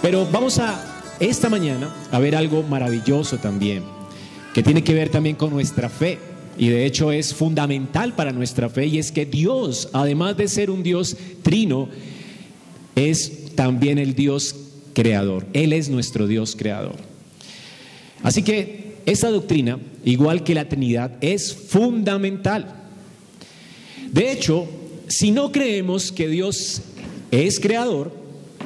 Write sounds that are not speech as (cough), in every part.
Pero vamos a esta mañana a ver algo maravilloso también, que tiene que ver también con nuestra fe. Y de hecho es fundamental para nuestra fe y es que Dios, además de ser un Dios trino, es también el Dios creador. Él es nuestro Dios creador. Así que esta doctrina, igual que la Trinidad, es fundamental. De hecho, si no creemos que Dios es creador,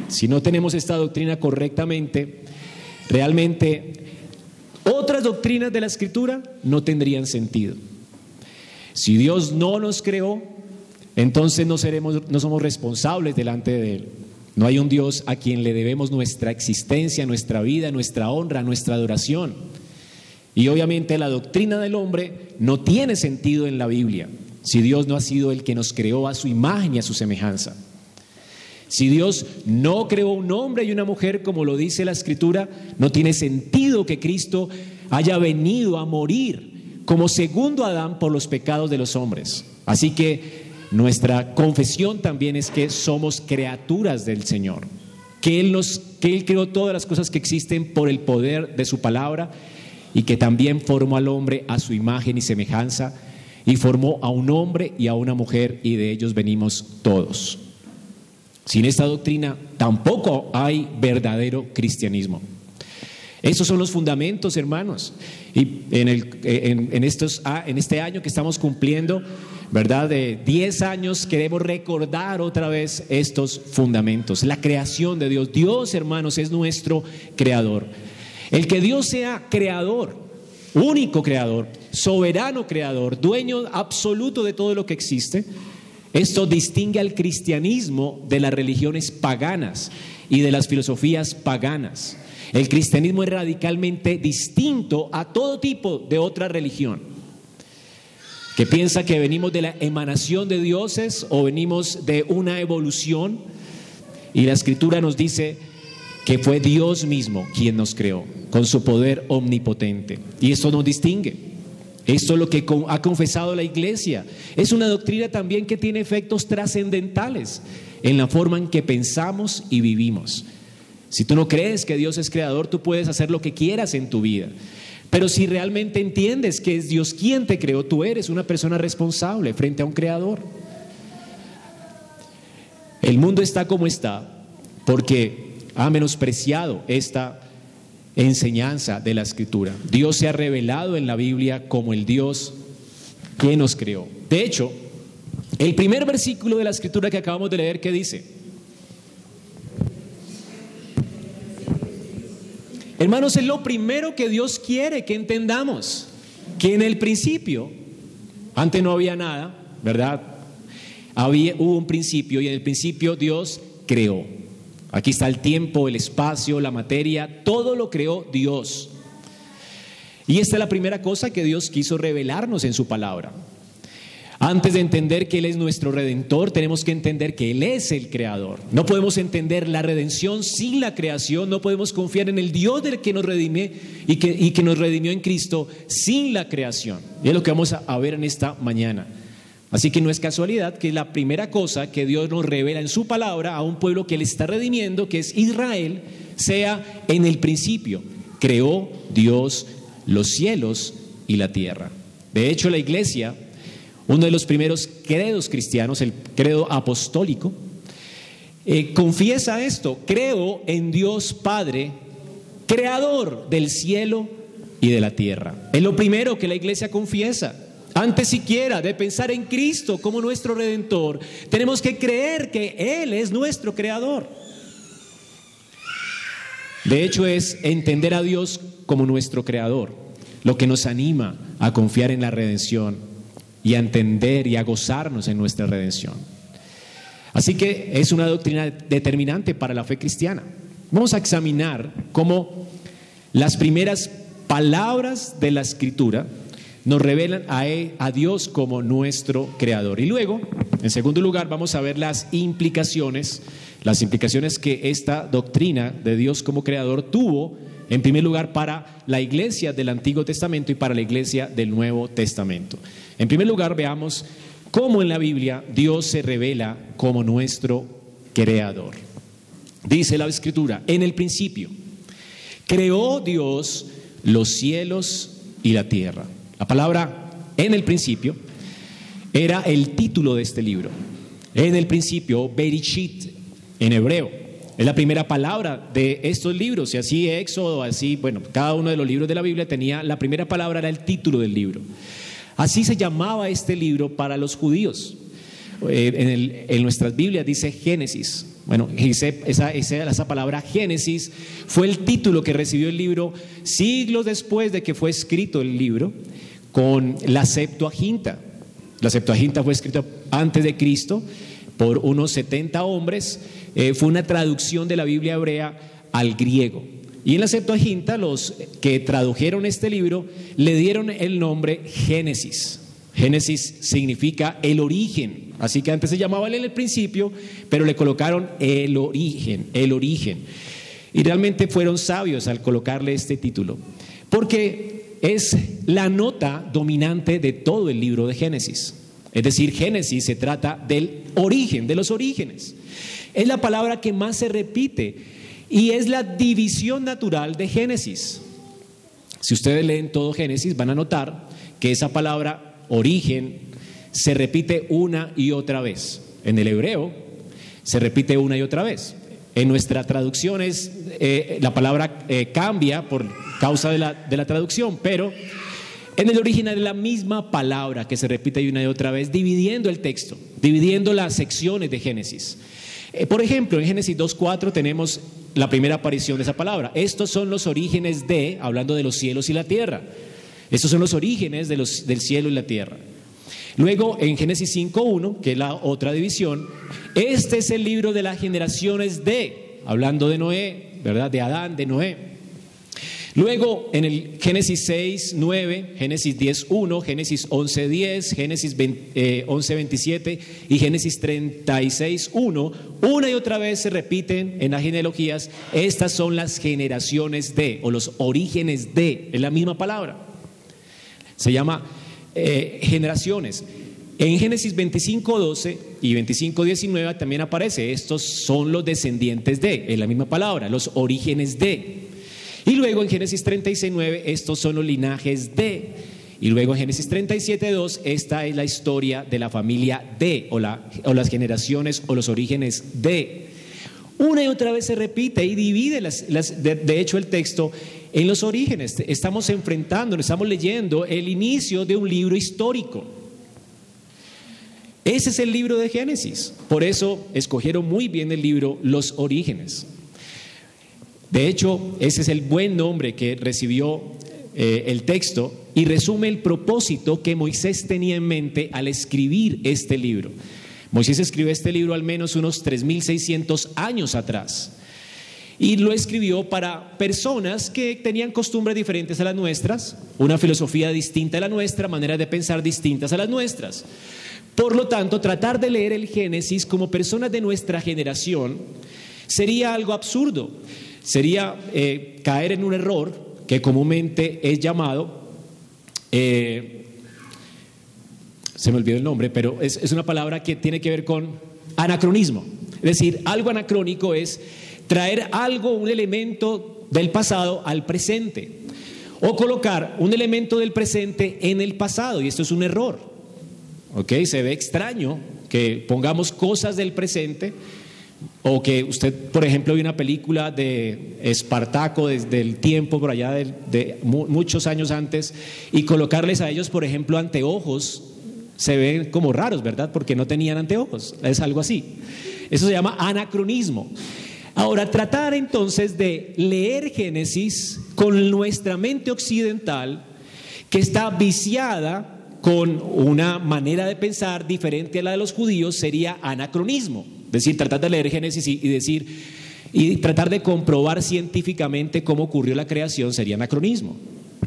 si no tenemos esta doctrina correctamente, realmente otras doctrinas de la escritura no tendrían sentido. Si Dios no nos creó, entonces no, seremos, no somos responsables delante de Él. No hay un Dios a quien le debemos nuestra existencia, nuestra vida, nuestra honra, nuestra adoración. Y obviamente la doctrina del hombre no tiene sentido en la Biblia si Dios no ha sido el que nos creó a su imagen y a su semejanza. Si Dios no creó un hombre y una mujer, como lo dice la Escritura, no tiene sentido que Cristo haya venido a morir como segundo Adán por los pecados de los hombres. Así que nuestra confesión también es que somos criaturas del Señor, que Él, nos, que Él creó todas las cosas que existen por el poder de su palabra y que también formó al hombre a su imagen y semejanza y formó a un hombre y a una mujer y de ellos venimos todos. Sin esta doctrina tampoco hay verdadero cristianismo. Esos son los fundamentos, hermanos. Y en, el, en, estos, ah, en este año que estamos cumpliendo, ¿verdad? De 10 años queremos recordar otra vez estos fundamentos. La creación de Dios. Dios, hermanos, es nuestro creador. El que Dios sea creador, único creador, soberano creador, dueño absoluto de todo lo que existe, esto distingue al cristianismo de las religiones paganas y de las filosofías paganas. El cristianismo es radicalmente distinto a todo tipo de otra religión, que piensa que venimos de la emanación de dioses o venimos de una evolución, y la escritura nos dice que fue Dios mismo quien nos creó, con su poder omnipotente, y esto nos distingue. Esto es lo que ha confesado la iglesia. Es una doctrina también que tiene efectos trascendentales en la forma en que pensamos y vivimos. Si tú no crees que Dios es creador, tú puedes hacer lo que quieras en tu vida. Pero si realmente entiendes que es Dios quien te creó, tú eres una persona responsable frente a un creador. El mundo está como está porque ha menospreciado esta enseñanza de la escritura. Dios se ha revelado en la Biblia como el Dios que nos creó. De hecho, el primer versículo de la escritura que acabamos de leer, ¿qué dice? Hermanos, es lo primero que Dios quiere que entendamos, que en el principio, antes no había nada, ¿verdad? Había, hubo un principio y en el principio Dios creó. Aquí está el tiempo, el espacio, la materia, todo lo creó Dios. Y esta es la primera cosa que Dios quiso revelarnos en su palabra. Antes de entender que Él es nuestro redentor, tenemos que entender que Él es el creador. No podemos entender la redención sin la creación, no podemos confiar en el Dios del que nos redime y que, y que nos redimió en Cristo sin la creación. Y es lo que vamos a ver en esta mañana. Así que no es casualidad que la primera cosa que Dios nos revela en su palabra a un pueblo que Él está redimiendo, que es Israel, sea en el principio. Creó Dios los cielos y la tierra. De hecho, la iglesia, uno de los primeros credos cristianos, el credo apostólico, eh, confiesa esto, creo en Dios Padre, creador del cielo y de la tierra. Es lo primero que la iglesia confiesa. Antes siquiera de pensar en Cristo como nuestro redentor, tenemos que creer que Él es nuestro creador. De hecho es entender a Dios como nuestro creador, lo que nos anima a confiar en la redención y a entender y a gozarnos en nuestra redención. Así que es una doctrina determinante para la fe cristiana. Vamos a examinar cómo las primeras palabras de la escritura nos revelan e, a, Dios como nuestro creador. Y luego, en segundo lugar, vamos a ver las implicaciones, las implicaciones que esta doctrina de Dios como creador tuvo, en primer lugar, para la iglesia del Antiguo Testamento y para la iglesia del Nuevo Testamento. En primer lugar, veamos cómo en la Biblia Dios se revela como nuestro creador. dice la escritura, en el principio, creó Dios los cielos y la tierra. La palabra en el principio era el título de este libro. En el principio, Berishit, en hebreo. Es la primera palabra de estos libros, y así Éxodo, así, bueno, cada uno de los libros de la Biblia tenía, la primera palabra era el título del libro. Así se llamaba este libro para los judíos. Eh, en, nuestras Biblias dice Génesis. Bueno, esa, esa, palabra Génesis fue el título que recibió el libro siglos después de que fue escrito el libro con la Septuaginta. La Septuaginta fue escrita antes de Cristo por unos 70 hombres. Eh, fue una traducción de la Biblia hebrea al griego. Y en la Septuaginta los que tradujeron este libro le dieron el nombre Génesis. Génesis significa el origen, así que antes se llamaba en el principio, pero le colocaron el origen, el origen. Y realmente fueron sabios al colocarle este título, porque es la nota dominante de todo el libro de Génesis. Es decir, Génesis se trata del origen, de los orígenes. Es la palabra que más se repite y es la división natural de Génesis. Si ustedes leen todo Génesis van a notar que esa palabra origen se repite una y otra vez. En el hebreo se repite una y otra vez. En nuestra traducción es, eh, la palabra eh, cambia por causa de la, de la traducción, pero en el original es la misma palabra que se repite una y otra vez, dividiendo el texto, dividiendo las secciones de Génesis. Eh, por ejemplo, en Génesis 2.4 tenemos la primera aparición de esa palabra. Estos son los orígenes de, hablando de los cielos y la tierra. Estos son los orígenes de los, del cielo y la tierra. Luego, en Génesis 5.1, que es la otra división, este es el libro de las generaciones de, hablando de Noé, ¿verdad? De Adán, de Noé. Luego, en el Génesis 6, 9, Génesis 10, 1, Génesis 11, 10, Génesis 11, 27 y Génesis 36, 1, una y otra vez se repiten en las genealogías, estas son las generaciones de, o los orígenes de, es la misma palabra. Se llama eh, generaciones. En Génesis 25, 12 y 25, 19 también aparece, estos son los descendientes de, es la misma palabra, los orígenes de. Y luego en Génesis 36, 9, estos son los linajes de. Y luego en Génesis 37, 2, esta es la historia de la familia de, o, o las generaciones o los orígenes de. Una y otra vez se repite y divide, las, de hecho, el texto en los orígenes. Estamos enfrentando, estamos leyendo el inicio de un libro histórico. Ese es el libro de Génesis. Por eso escogieron muy bien el libro Los Orígenes. De hecho, ese es el buen nombre que recibió eh, el texto y resume el propósito que Moisés tenía en mente al escribir este libro. Moisés escribió este libro al menos unos 3.600 años atrás y lo escribió para personas que tenían costumbres diferentes a las nuestras, una filosofía distinta a la nuestra, maneras de pensar distintas a las nuestras. Por lo tanto, tratar de leer el Génesis como personas de nuestra generación sería algo absurdo, sería eh, caer en un error que comúnmente es llamado, eh, se me olvidó el nombre, pero es, es una palabra que tiene que ver con anacronismo. Es decir, algo anacrónico es traer algo, un elemento del pasado al presente. O colocar un elemento del presente en el pasado, y esto es un error. ¿Ok? Se ve extraño que pongamos cosas del presente o que usted, por ejemplo, ve una película de Espartaco desde el tiempo por allá de, muchos años antes y colocarles a ellos, por ejemplo, anteojos, se ven como raros, ¿verdad? Porque no tenían anteojos. Es algo así. Eso se llama anacronismo. Ahora, tratar entonces de leer Génesis con nuestra mente occidental, que está viciada con una manera de pensar diferente a la de los judíos, sería anacronismo. Es decir, tratar de leer Génesis y, decir, y tratar de comprobar científicamente cómo ocurrió la creación sería anacronismo.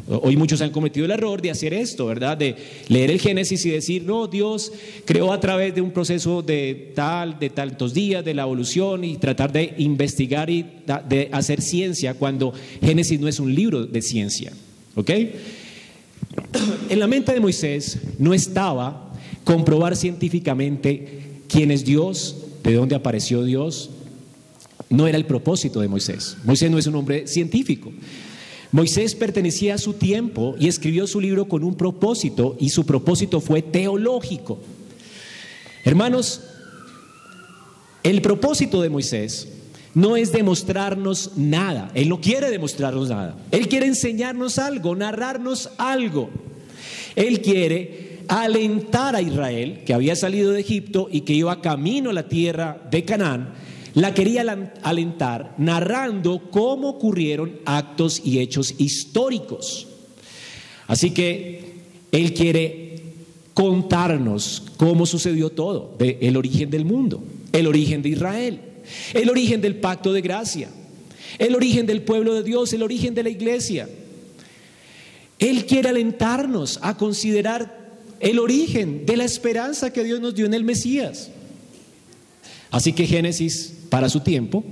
Hoy muchos han cometido el error de hacer esto, ¿verdad? De leer el Génesis y decir, no, Dios creó a través de un proceso de tal, de tantos días, de la evolución y tratar de investigar y de hacer ciencia cuando Génesis no es un libro de ciencia, ¿ok? (clears throat) En la mente de Moisés no estaba comprobar científicamente quién es Dios, de dónde apareció Dios, no era el propósito de Moisés. Moisés no es un hombre científico. Moisés pertenecía a su tiempo y escribió su libro con un propósito y su propósito fue teológico. Hermanos, el propósito de Moisés no es demostrarnos nada, él no quiere demostrarnos nada, él quiere enseñarnos algo, narrarnos algo. Él quiere alentar a Israel, que había salido de Egipto y que iba camino a la tierra de Canaán, la quería alentar narrando cómo ocurrieron actos y hechos históricos. Así que Él quiere contarnos cómo sucedió todo, el origen del mundo, el origen de Israel, el origen del pacto de gracia, el origen del pueblo de Dios, el origen de la iglesia. Él quiere alentarnos a considerar el origen de la esperanza que Dios nos dio en el Mesías. Así que Génesis, para su tiempo,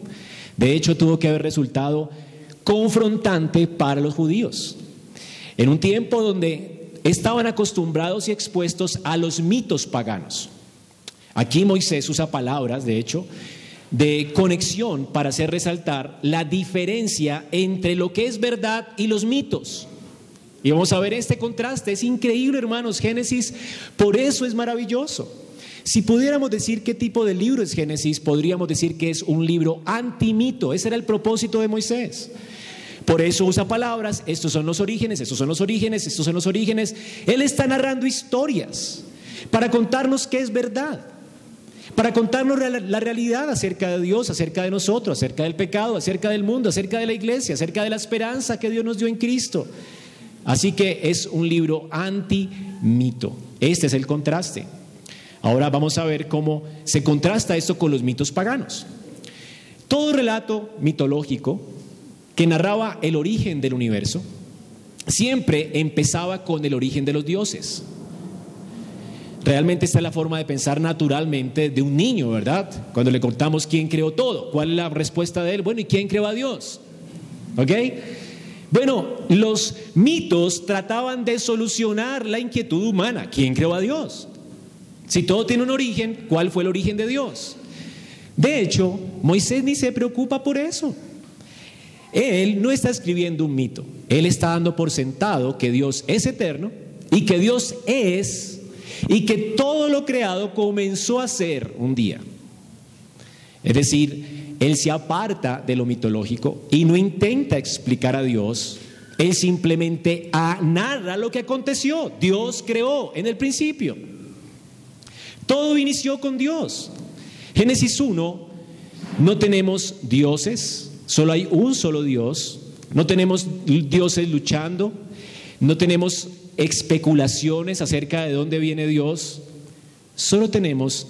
de hecho tuvo que haber resultado confrontante para los judíos. En un tiempo donde estaban acostumbrados y expuestos a los mitos paganos. Aquí Moisés usa palabras, de hecho, de conexión para hacer resaltar la diferencia entre lo que es verdad y los mitos. Y vamos a ver este contraste, es increíble hermanos, Génesis, por eso es maravilloso. Si pudiéramos decir qué tipo de libro es Génesis, podríamos decir que es un libro antimito. Ese era el propósito de Moisés. Por eso usa palabras, estos son los orígenes, estos son los orígenes, estos son los orígenes. Él está narrando historias para contarnos qué es verdad, para contarnos la realidad acerca de Dios, acerca de nosotros, acerca del pecado, acerca del mundo, acerca de la iglesia, acerca de la esperanza que Dios nos dio en Cristo. Así que es un libro anti-mito. Este es el contraste. Ahora vamos a ver cómo se contrasta esto con los mitos paganos. Todo relato mitológico que narraba el origen del universo siempre empezaba con el origen de los dioses. Realmente esta es la forma de pensar naturalmente de un niño, ¿verdad? Cuando le contamos quién creó todo, cuál es la respuesta de él, bueno, ¿y quién creó a Dios? ¿Ok? Bueno, los mitos trataban de solucionar la inquietud humana, ¿quién creó a Dios? Si todo tiene un origen, ¿cuál fue el origen de Dios? De hecho, Moisés ni se preocupa por eso. Él no está escribiendo un mito. Él está dando por sentado que Dios es eterno y que Dios es y que todo lo creado comenzó a ser un día. Es decir, Él se aparta de lo mitológico y no intenta explicar a Dios. Él simplemente narra lo que aconteció. Dios creó en el principio. Todo inició con Dios. Génesis 1, no tenemos dioses, solo hay un solo Dios, no tenemos dioses luchando, no tenemos especulaciones acerca de dónde viene Dios, solo tenemos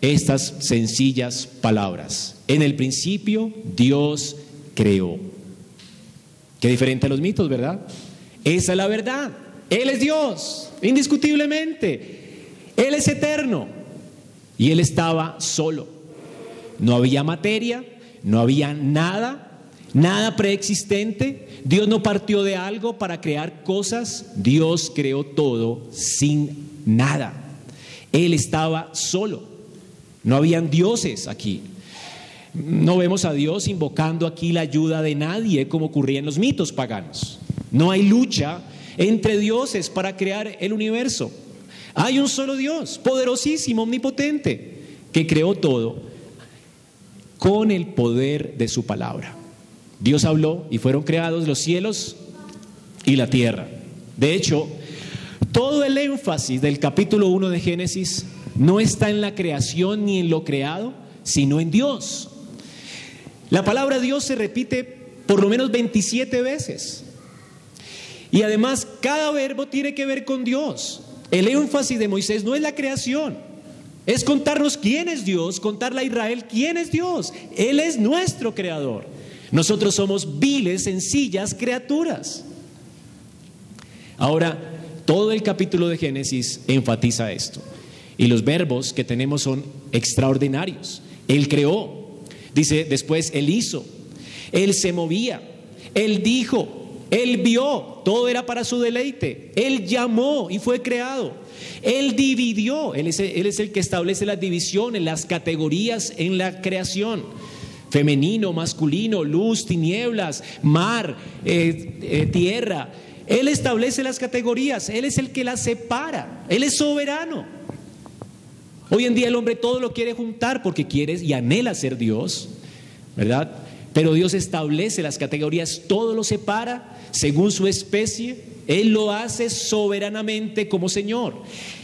estas sencillas palabras. En el principio Dios creó. Qué diferente a los mitos, ¿verdad? Esa es la verdad. Él es Dios, indiscutiblemente. Él es eterno y Él estaba solo. No había materia, no había nada, nada preexistente. Dios no partió de algo para crear cosas, Dios creó todo sin nada. Él estaba solo. No habían dioses aquí. No vemos a Dios invocando aquí la ayuda de nadie como ocurría en los mitos paganos. No hay lucha entre dioses para crear el universo. Hay un solo Dios, poderosísimo, omnipotente, que creó todo con el poder de su palabra. Dios habló y fueron creados los cielos y la tierra. De hecho, todo el énfasis del capítulo 1 de Génesis no está en la creación ni en lo creado, sino en Dios. La palabra Dios se repite por lo menos 27 veces. Y además cada verbo tiene que ver con Dios. El énfasis de Moisés no es la creación, es contarnos quién es Dios, contarle a Israel quién es Dios. Él es nuestro creador. Nosotros somos viles, sencillas criaturas. Ahora, todo el capítulo de Génesis enfatiza esto. Y los verbos que tenemos son extraordinarios. Él creó, dice después, Él hizo, Él se movía, Él dijo, él vio, todo era para su deleite. Él llamó y fue creado. Él dividió, él es, el que establece las divisiones, las categorías en la creación. femenino, masculino, luz, tinieblas, mar, eh, eh, tierra. Él establece las categorías, Él es el que las separa, Él es soberano. Hoy en día el hombre todo lo quiere juntar porque quiere y anhela ser Dios, ¿verdad? Pero Dios establece las categorías, todo lo separa según su especie, Él lo hace soberanamente como Señor.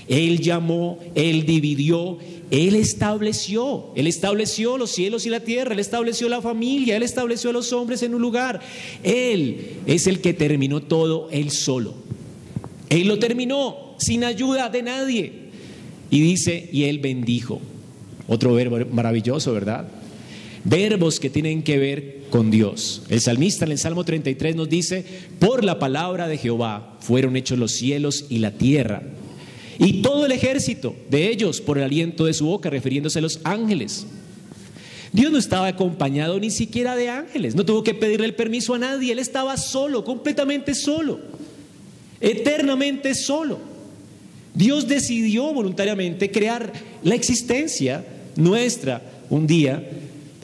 Él llamó, Él dividió, Él estableció, Él estableció los cielos y la tierra, Él estableció la familia, Él estableció a los hombres en un lugar. Él es el que terminó todo Él solo. Él lo terminó sin ayuda de nadie. Y dice, y Él bendijo. Otro verbo maravilloso, ¿verdad? Verbos que tienen que ver con Dios. El salmista en el Salmo 33 nos dice, por la palabra de Jehová fueron hechos los cielos y la tierra y todo el ejército de ellos por el aliento de su boca, refiriéndose a los ángeles. Dios no estaba acompañado ni siquiera de ángeles, no tuvo que pedirle el permiso a nadie, él estaba solo, completamente solo, eternamente solo. Dios decidió voluntariamente crear la existencia nuestra un día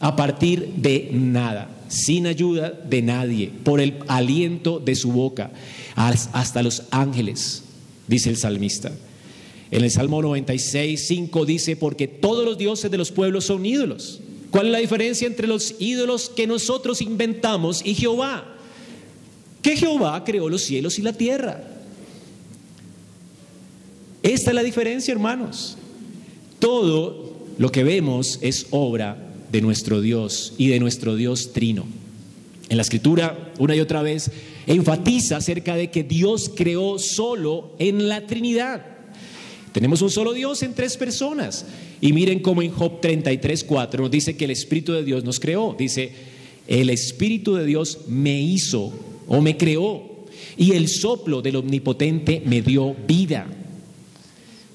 a partir de nada, sin ayuda de nadie, por el aliento de su boca, hasta los ángeles, dice el salmista. En el Salmo 96, 5 dice, porque todos los dioses de los pueblos son ídolos. ¿Cuál es la diferencia entre los ídolos que nosotros inventamos y Jehová? Que Jehová creó los cielos y la tierra. Esta es la diferencia, hermanos. Todo lo que vemos es obra de nuestro Dios y de nuestro Dios trino. En la escritura, una y otra vez, enfatiza acerca de que Dios creó solo en la Trinidad. Tenemos un solo Dios en tres personas. Y miren cómo en Job 33, 4 nos dice que el Espíritu de Dios nos creó. Dice, el Espíritu de Dios me hizo o me creó. Y el soplo del Omnipotente me dio vida.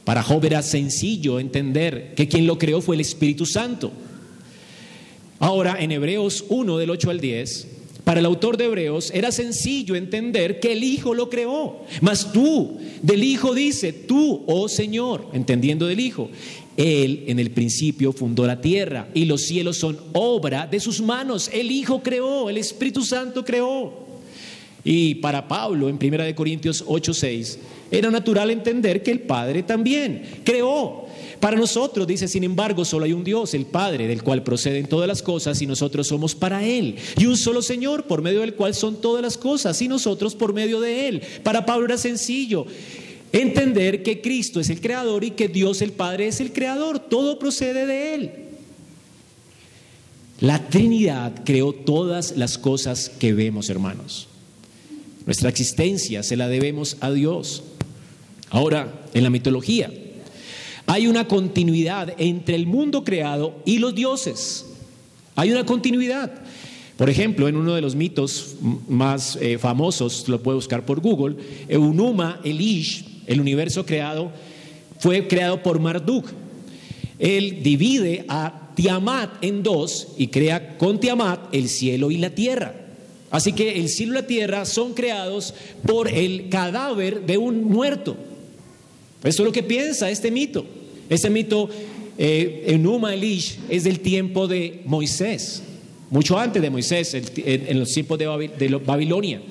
Para Job era sencillo entender que quien lo creó fue el Espíritu Santo. Ahora, en Hebreos 1, del 8 al 10, para el autor de Hebreos era sencillo entender que el Hijo lo creó. Mas tú, del Hijo dice, tú, oh Señor, entendiendo del Hijo, Él en el principio fundó la tierra y los cielos son obra de sus manos. El Hijo creó, el Espíritu Santo creó. Y para Pablo, en 1 Corintios 8, 6, era natural entender que el Padre también creó. Para nosotros, dice, sin embargo, solo hay un Dios, el Padre, del cual proceden todas las cosas y nosotros somos para Él. Y un solo Señor, por medio del cual son todas las cosas y nosotros por medio de Él. Para Pablo era sencillo. Entender que Cristo es el creador y que Dios el Padre es el creador. Todo procede de Él. La Trinidad creó todas las cosas que vemos, hermanos. Nuestra existencia se la debemos a Dios. Ahora, en la mitología, hay una continuidad entre el mundo creado y los dioses. Hay una continuidad. Por ejemplo, en uno de los mitos más eh, famosos, lo puede buscar por Google, Eunuma Elish, el universo creado, fue creado por Marduk. Él divide a Tiamat en dos y crea con Tiamat el cielo y la tierra. Así que el cielo y la tierra son creados por el cadáver de un muerto. Eso es lo que piensa este mito. Este mito eh, en Numa Elish es del tiempo de Moisés, mucho antes de Moisés, en, los tiempos de, Babilonia.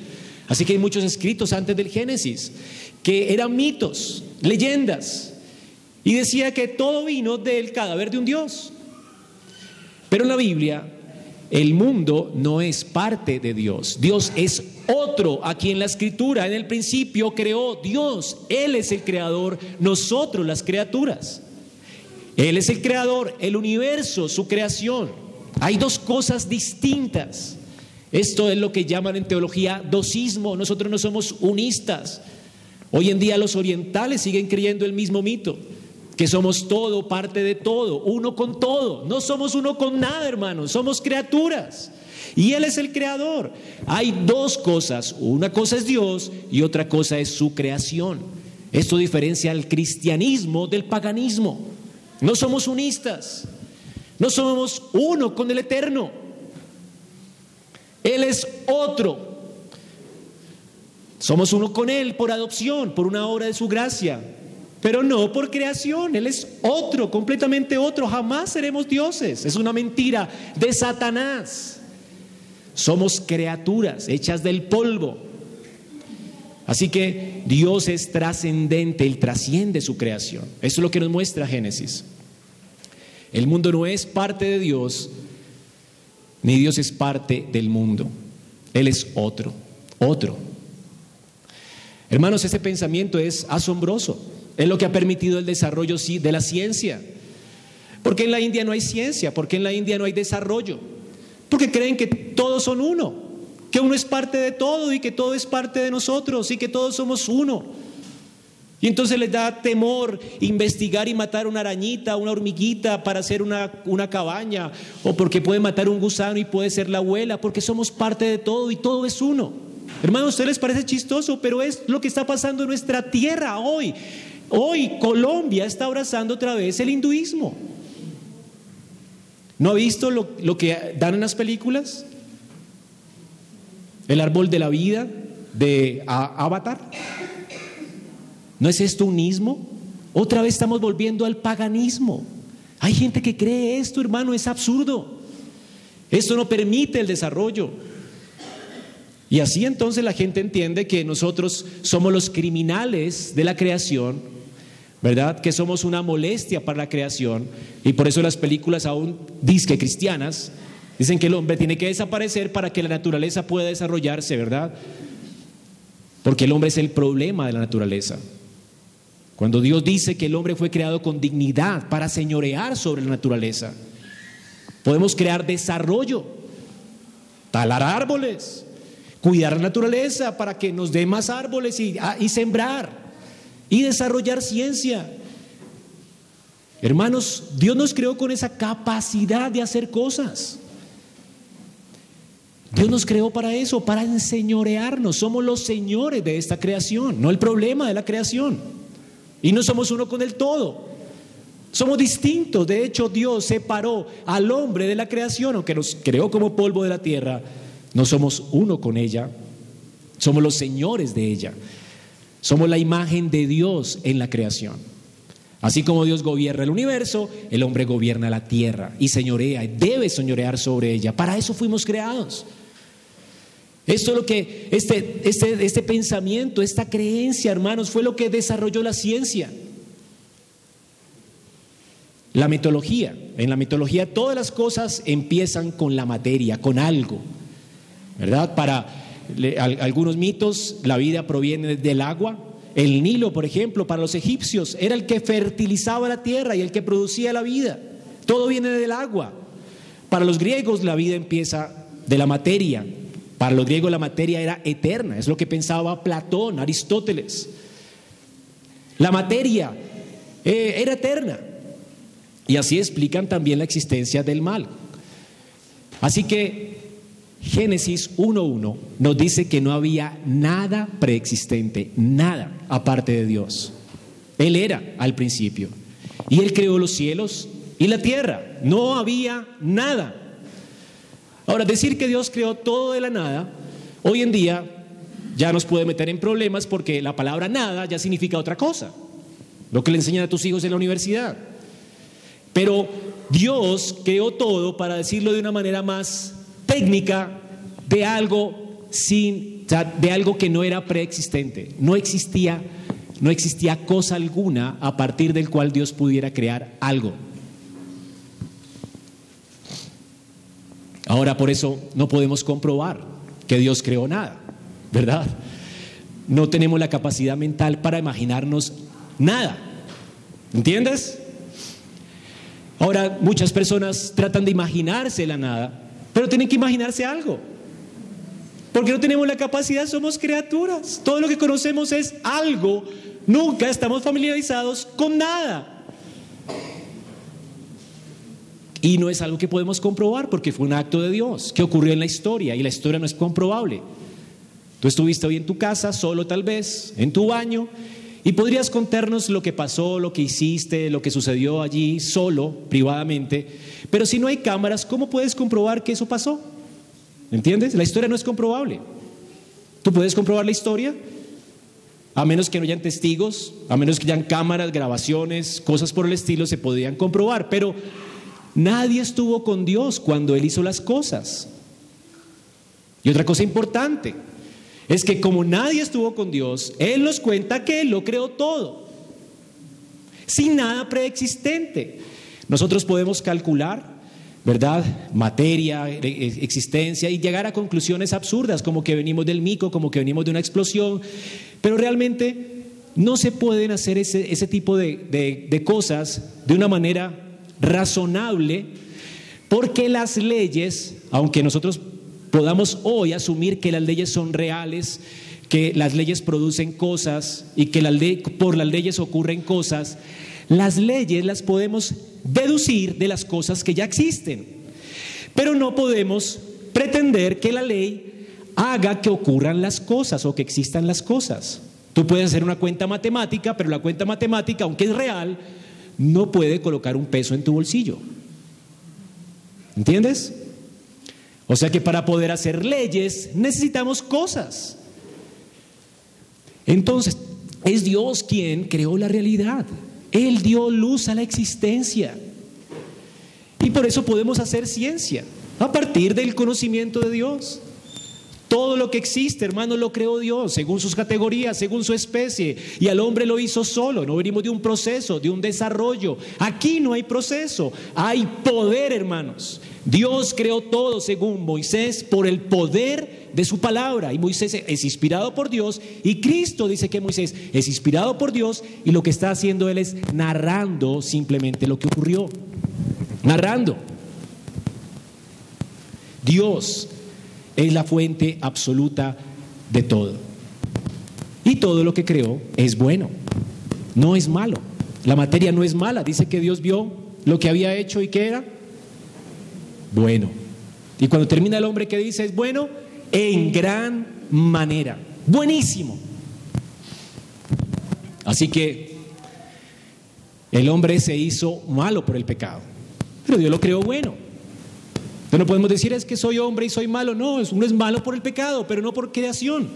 Así que hay muchos escritos antes del Génesis que eran mitos, leyendas, y decía que todo vino del cadáver de un Dios. Pero en la Biblia, el mundo no es parte de Dios. Dios es otro aquí en la escritura. En el principio creó Dios. Él es el creador, nosotros las criaturas. Él es el creador, el universo, su creación. Hay dos cosas distintas. Esto es lo que llaman en teología dosismo. Nosotros no somos unistas. Hoy en día los orientales siguen creyendo el mismo mito, que somos todo, parte de todo, uno con todo. No somos uno con nada, hermanos, somos criaturas. Y Él es el creador. Hay dos cosas. Una cosa es Dios y otra cosa es su creación. Esto diferencia al cristianismo del paganismo. No somos unistas. No somos uno con el Eterno. Él es otro. Somos uno con Él por adopción, por una obra de su gracia. Pero no por creación, Él es otro, completamente otro. Jamás seremos dioses. Es una mentira de Satanás. Somos criaturas hechas del polvo. Así que Dios es trascendente, Él trasciende su creación. Eso es lo que nos muestra Génesis. El mundo no es parte de Dios, ni Dios es parte del mundo. Él es otro, otro. Hermanos, este pensamiento es asombroso. Es lo que ha permitido el desarrollo de la ciencia. Porque en la India no hay ciencia, porque en la India no hay desarrollo. Porque creen que todos son uno, que uno es parte de todo y que todo es parte de nosotros y que todos somos uno. Y entonces les da temor investigar y matar una arañita, una hormiguita para hacer una, una cabaña, o porque puede matar un gusano y puede ser la abuela, porque somos parte de todo y todo es uno. Hermanos, a ustedes les parece chistoso, pero es lo que está pasando en nuestra tierra hoy. Hoy Colombia está abrazando otra vez el hinduismo. ¿No ha visto lo, lo que dan en las películas? El árbol de la vida de Avatar. ¿No es esto unismo? Otra vez estamos volviendo al paganismo. Hay gente que cree esto, hermano, es absurdo. Esto no permite el desarrollo. Y así entonces la gente entiende que nosotros somos los criminales de la creación, ¿verdad? Que somos una molestia para la creación. Y por eso las películas aún disque cristianas dicen que el hombre tiene que desaparecer para que la naturaleza pueda desarrollarse, ¿verdad? Porque el hombre es el problema de la naturaleza. Cuando Dios dice que el hombre fue creado con dignidad para señorear sobre la naturaleza, podemos crear desarrollo, talar árboles, cuidar la naturaleza para que nos dé más árboles y, ah, y sembrar y desarrollar ciencia. Hermanos, Dios nos creó con esa capacidad de hacer cosas. Dios nos creó para eso, para enseñorearnos. Somos los señores de esta creación, no el problema de la creación. Y no somos uno con el todo. Somos distintos. De hecho, Dios separó al hombre de la creación, aunque nos creó como polvo de la tierra. No somos uno con ella. Somos los señores de ella. Somos la imagen de Dios en la creación. Así como Dios gobierna el universo, el hombre gobierna la tierra y señorea, debe señorear sobre ella. Para eso fuimos creados. Esto es lo que, este, este, este pensamiento, esta creencia, hermanos, fue lo que desarrolló la ciencia. La mitología. En la mitología todas las cosas empiezan con la materia, con algo. ¿Verdad? Para algunos mitos la vida proviene del agua. El Nilo, por ejemplo, para los egipcios era el que fertilizaba la tierra y el que producía la vida. Todo viene del agua. Para los griegos la vida empieza de la materia, para los griegos la materia era eterna, es lo que pensaba Platón, Aristóteles. La materia eh, era eterna. Y así explican también la existencia del mal. Así que Génesis 1.1 nos dice que no había nada preexistente, nada aparte de Dios. Él era al principio. Y Él creó los cielos y la tierra. No había nada. Ahora, decir que Dios creó todo de la nada, hoy en día ya nos puede meter en problemas porque la palabra nada ya significa otra cosa, lo que le enseñan a tus hijos en la universidad. Pero Dios creó todo, para decirlo de una manera más técnica, de algo sin, de algo que no era preexistente. No existía, no existía cosa alguna a partir del cual Dios pudiera crear algo. Ahora por eso no podemos comprobar que Dios creó nada, ¿verdad? No tenemos la capacidad mental para imaginarnos nada. ¿Entiendes? Ahora muchas personas tratan de imaginarse la nada, pero tienen que imaginarse algo. Porque no tenemos la capacidad, somos criaturas. Todo lo que conocemos es algo. Nunca estamos familiarizados con nada. Y no es algo que podemos comprobar porque fue un acto de Dios que ocurrió en la historia y la historia no es comprobable. Tú estuviste hoy en tu casa, solo tal vez, en tu baño, y podrías contarnos lo que pasó, lo que hiciste, lo que sucedió allí, solo, privadamente. Pero si no hay cámaras, ¿cómo puedes comprobar que eso pasó? ¿Entiendes? La historia no es comprobable. ¿Tú puedes comprobar la historia? a menos que no hayan testigos, a menos que hayan cámaras, grabaciones, cosas por el estilo, se podían comprobar. Pero nadie estuvo con Dios cuando Él hizo las cosas. Y otra cosa importante es que como nadie estuvo con Dios, Él nos cuenta que Él lo creó todo, sin nada preexistente. Nosotros podemos calcular ¿verdad? Materia, e, e, existencia y llegar a conclusiones absurdas como que venimos del mico, como que venimos de una explosión, pero realmente no se pueden hacer ese, tipo de, de cosas de una manera razonable porque las leyes, aunque nosotros podamos hoy asumir que las leyes son reales, que las leyes producen cosas y que por las leyes ocurren cosas, las leyes las podemos deducir de las cosas que ya existen. Pero no podemos pretender que la ley haga que ocurran las cosas o que existan las cosas. Tú puedes hacer una cuenta matemática, pero la cuenta matemática, aunque es real, no puede colocar un peso en tu bolsillo. ¿Entiendes? O sea que para poder hacer leyes necesitamos cosas. Entonces, es Dios quien creó la realidad. Él dio luz a la existencia. Y por eso podemos hacer ciencia, a partir del conocimiento de Dios. Todo lo que existe, hermano, lo creó Dios, según sus categorías, según su especie. Y al hombre lo hizo solo. No venimos de un proceso, de un desarrollo. Aquí no hay proceso, hay poder, hermanos. Dios creó todo, según Moisés, por el poder de su palabra. Y Moisés es inspirado por Dios. Y Cristo dice que Moisés es inspirado por Dios. Y lo que está haciendo él es narrando simplemente lo que ocurrió. Narrando. Dios es la fuente absoluta de todo. Y todo lo que creó es bueno, no es malo. La materia no es mala. Dice que Dios vio lo que había hecho y que era bueno. Y cuando termina el hombre que dice es bueno, en gran manera. Buenísimo. Así que el hombre se hizo malo por el pecado, pero Dios lo creó bueno. No podemos decir es que soy hombre y soy malo. No, uno es malo por el pecado, pero no por creación.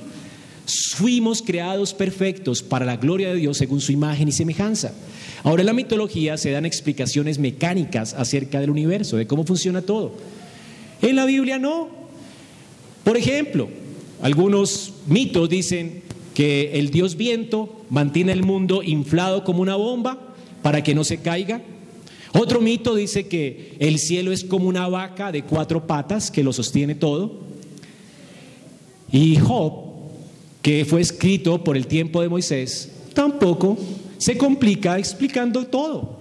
Fuimos creados perfectos para la gloria de Dios según su imagen y semejanza. Ahora en la mitología se dan explicaciones mecánicas acerca del universo, de cómo funciona todo. En la Biblia no. Por ejemplo, algunos mitos dicen que el dios viento mantiene el mundo inflado como una bomba para que no se caiga. Otro mito dice que el cielo es como una vaca de cuatro patas que lo sostiene todo. Y Job, que fue escrito por el tiempo de Moisés, tampoco se complica explicando todo.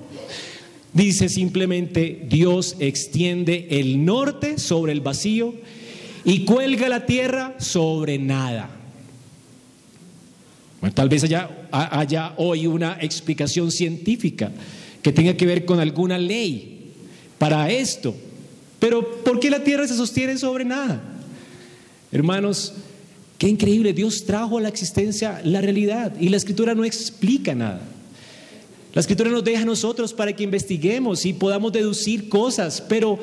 Dice simplemente, Dios extiende el norte sobre el vacío y cuelga la tierra sobre nada. tal vez haya, hoy una explicación científica que tenga que ver con alguna ley para esto. Pero ¿por qué la tierra se sostiene sobre nada? Hermanos, qué increíble, Dios trajo a la existencia la realidad y la escritura no explica nada. La escritura nos deja a nosotros para que investiguemos y podamos deducir cosas, pero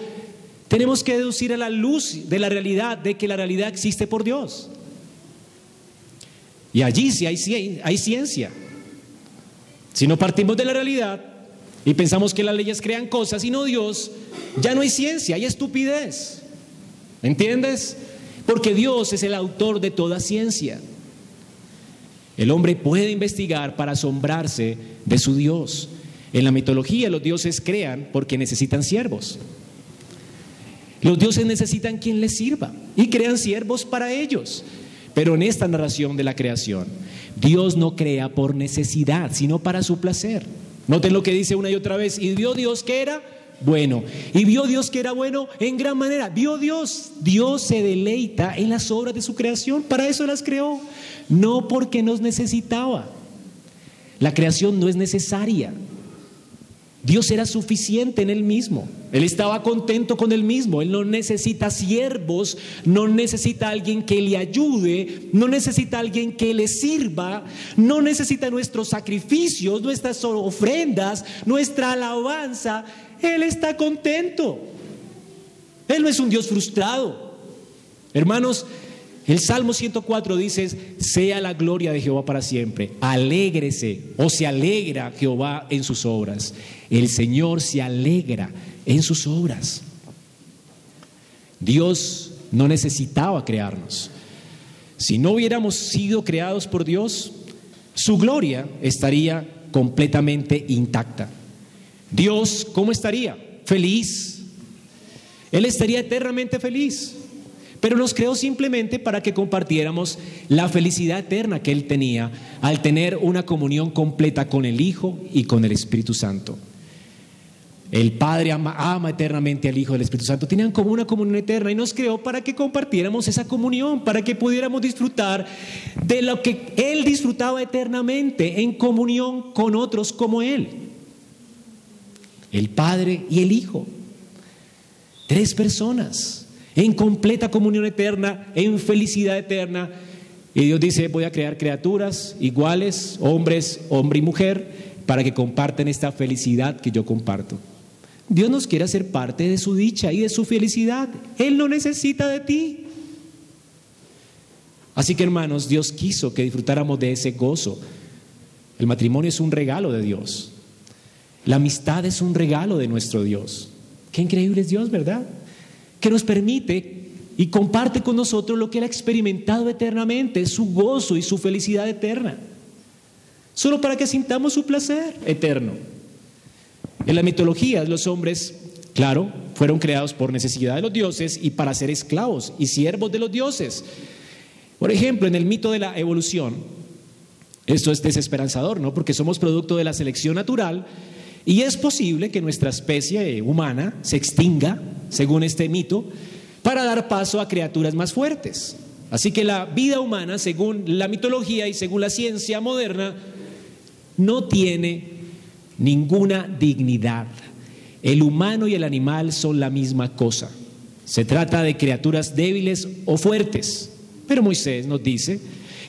tenemos que deducir a la luz de la realidad, de que la realidad existe por Dios. Y allí sí hay, hay ciencia. Si no partimos de la realidad y pensamos que las leyes crean cosas y no Dios, ya no hay ciencia, hay estupidez. ¿Entiendes? Porque Dios es el autor de toda ciencia. El hombre puede investigar para asombrarse de su Dios. En la mitología los dioses crean porque necesitan siervos. Los dioses necesitan quien les sirva y crean siervos para ellos. Pero en esta narración de la creación, Dios no crea por necesidad, sino para su placer. Noten lo que dice una y otra vez. Y vio Dios que era bueno. Y vio Dios que era bueno en gran manera. Vio Dios. Dios se deleita en las obras de su creación. Para eso las creó. No porque nos necesitaba. La creación no es necesaria. Dios era suficiente en él mismo. Él estaba contento con él mismo. Él no necesita siervos, no necesita alguien que le ayude, no necesita alguien que le sirva, no necesita nuestros sacrificios, nuestras ofrendas, nuestra alabanza. Él está contento. Él no es un Dios frustrado. Hermanos, El Salmo 104 dice, sea la gloria de Jehová para siempre. Alégrese o se alegra Jehová en sus obras. El Señor se alegra en sus obras. Dios no necesitaba crearnos. Si no hubiéramos sido creados por Dios, su gloria estaría completamente intacta. Dios, ¿cómo estaría? Feliz. Él estaría eternamente feliz. Pero nos creó simplemente para que compartiéramos la felicidad eterna que Él tenía al tener una comunión completa con el Hijo y con el Espíritu Santo. El Padre ama, eternamente al Hijo del Espíritu Santo. Tenían como una comunión eterna y nos creó para que compartiéramos esa comunión, para que pudiéramos disfrutar de lo que Él disfrutaba eternamente en comunión con otros como Él. El Padre y el Hijo. Tres personas en completa comunión eterna, en felicidad eterna. Y Dios dice, voy a crear criaturas iguales, hombres, hombre y mujer, para que compartan esta felicidad que yo comparto. Dios nos quiere hacer parte de su dicha y de su felicidad. Él no necesita de ti. Así que hermanos, Dios quiso que disfrutáramos de ese gozo. El matrimonio es un regalo de Dios. La amistad es un regalo de nuestro Dios. Qué increíble es Dios, ¿verdad? Que nos permite y comparte con nosotros lo que Él ha experimentado eternamente, su gozo y su felicidad eterna. Solo para que sintamos su placer eterno. En la mitología, los hombres, claro, fueron creados por necesidad de los dioses y para ser esclavos y siervos de los dioses. Por ejemplo, en el mito de la evolución, esto es desesperanzador, ¿no? Porque somos producto de la selección natural y es posible que nuestra especie humana se extinga, según este mito, para dar paso a criaturas más fuertes. Así que la vida humana, según la mitología y según la ciencia moderna, no tiene ninguna dignidad. El humano y el animal son la misma cosa. Se trata de criaturas débiles o fuertes. Pero Moisés nos dice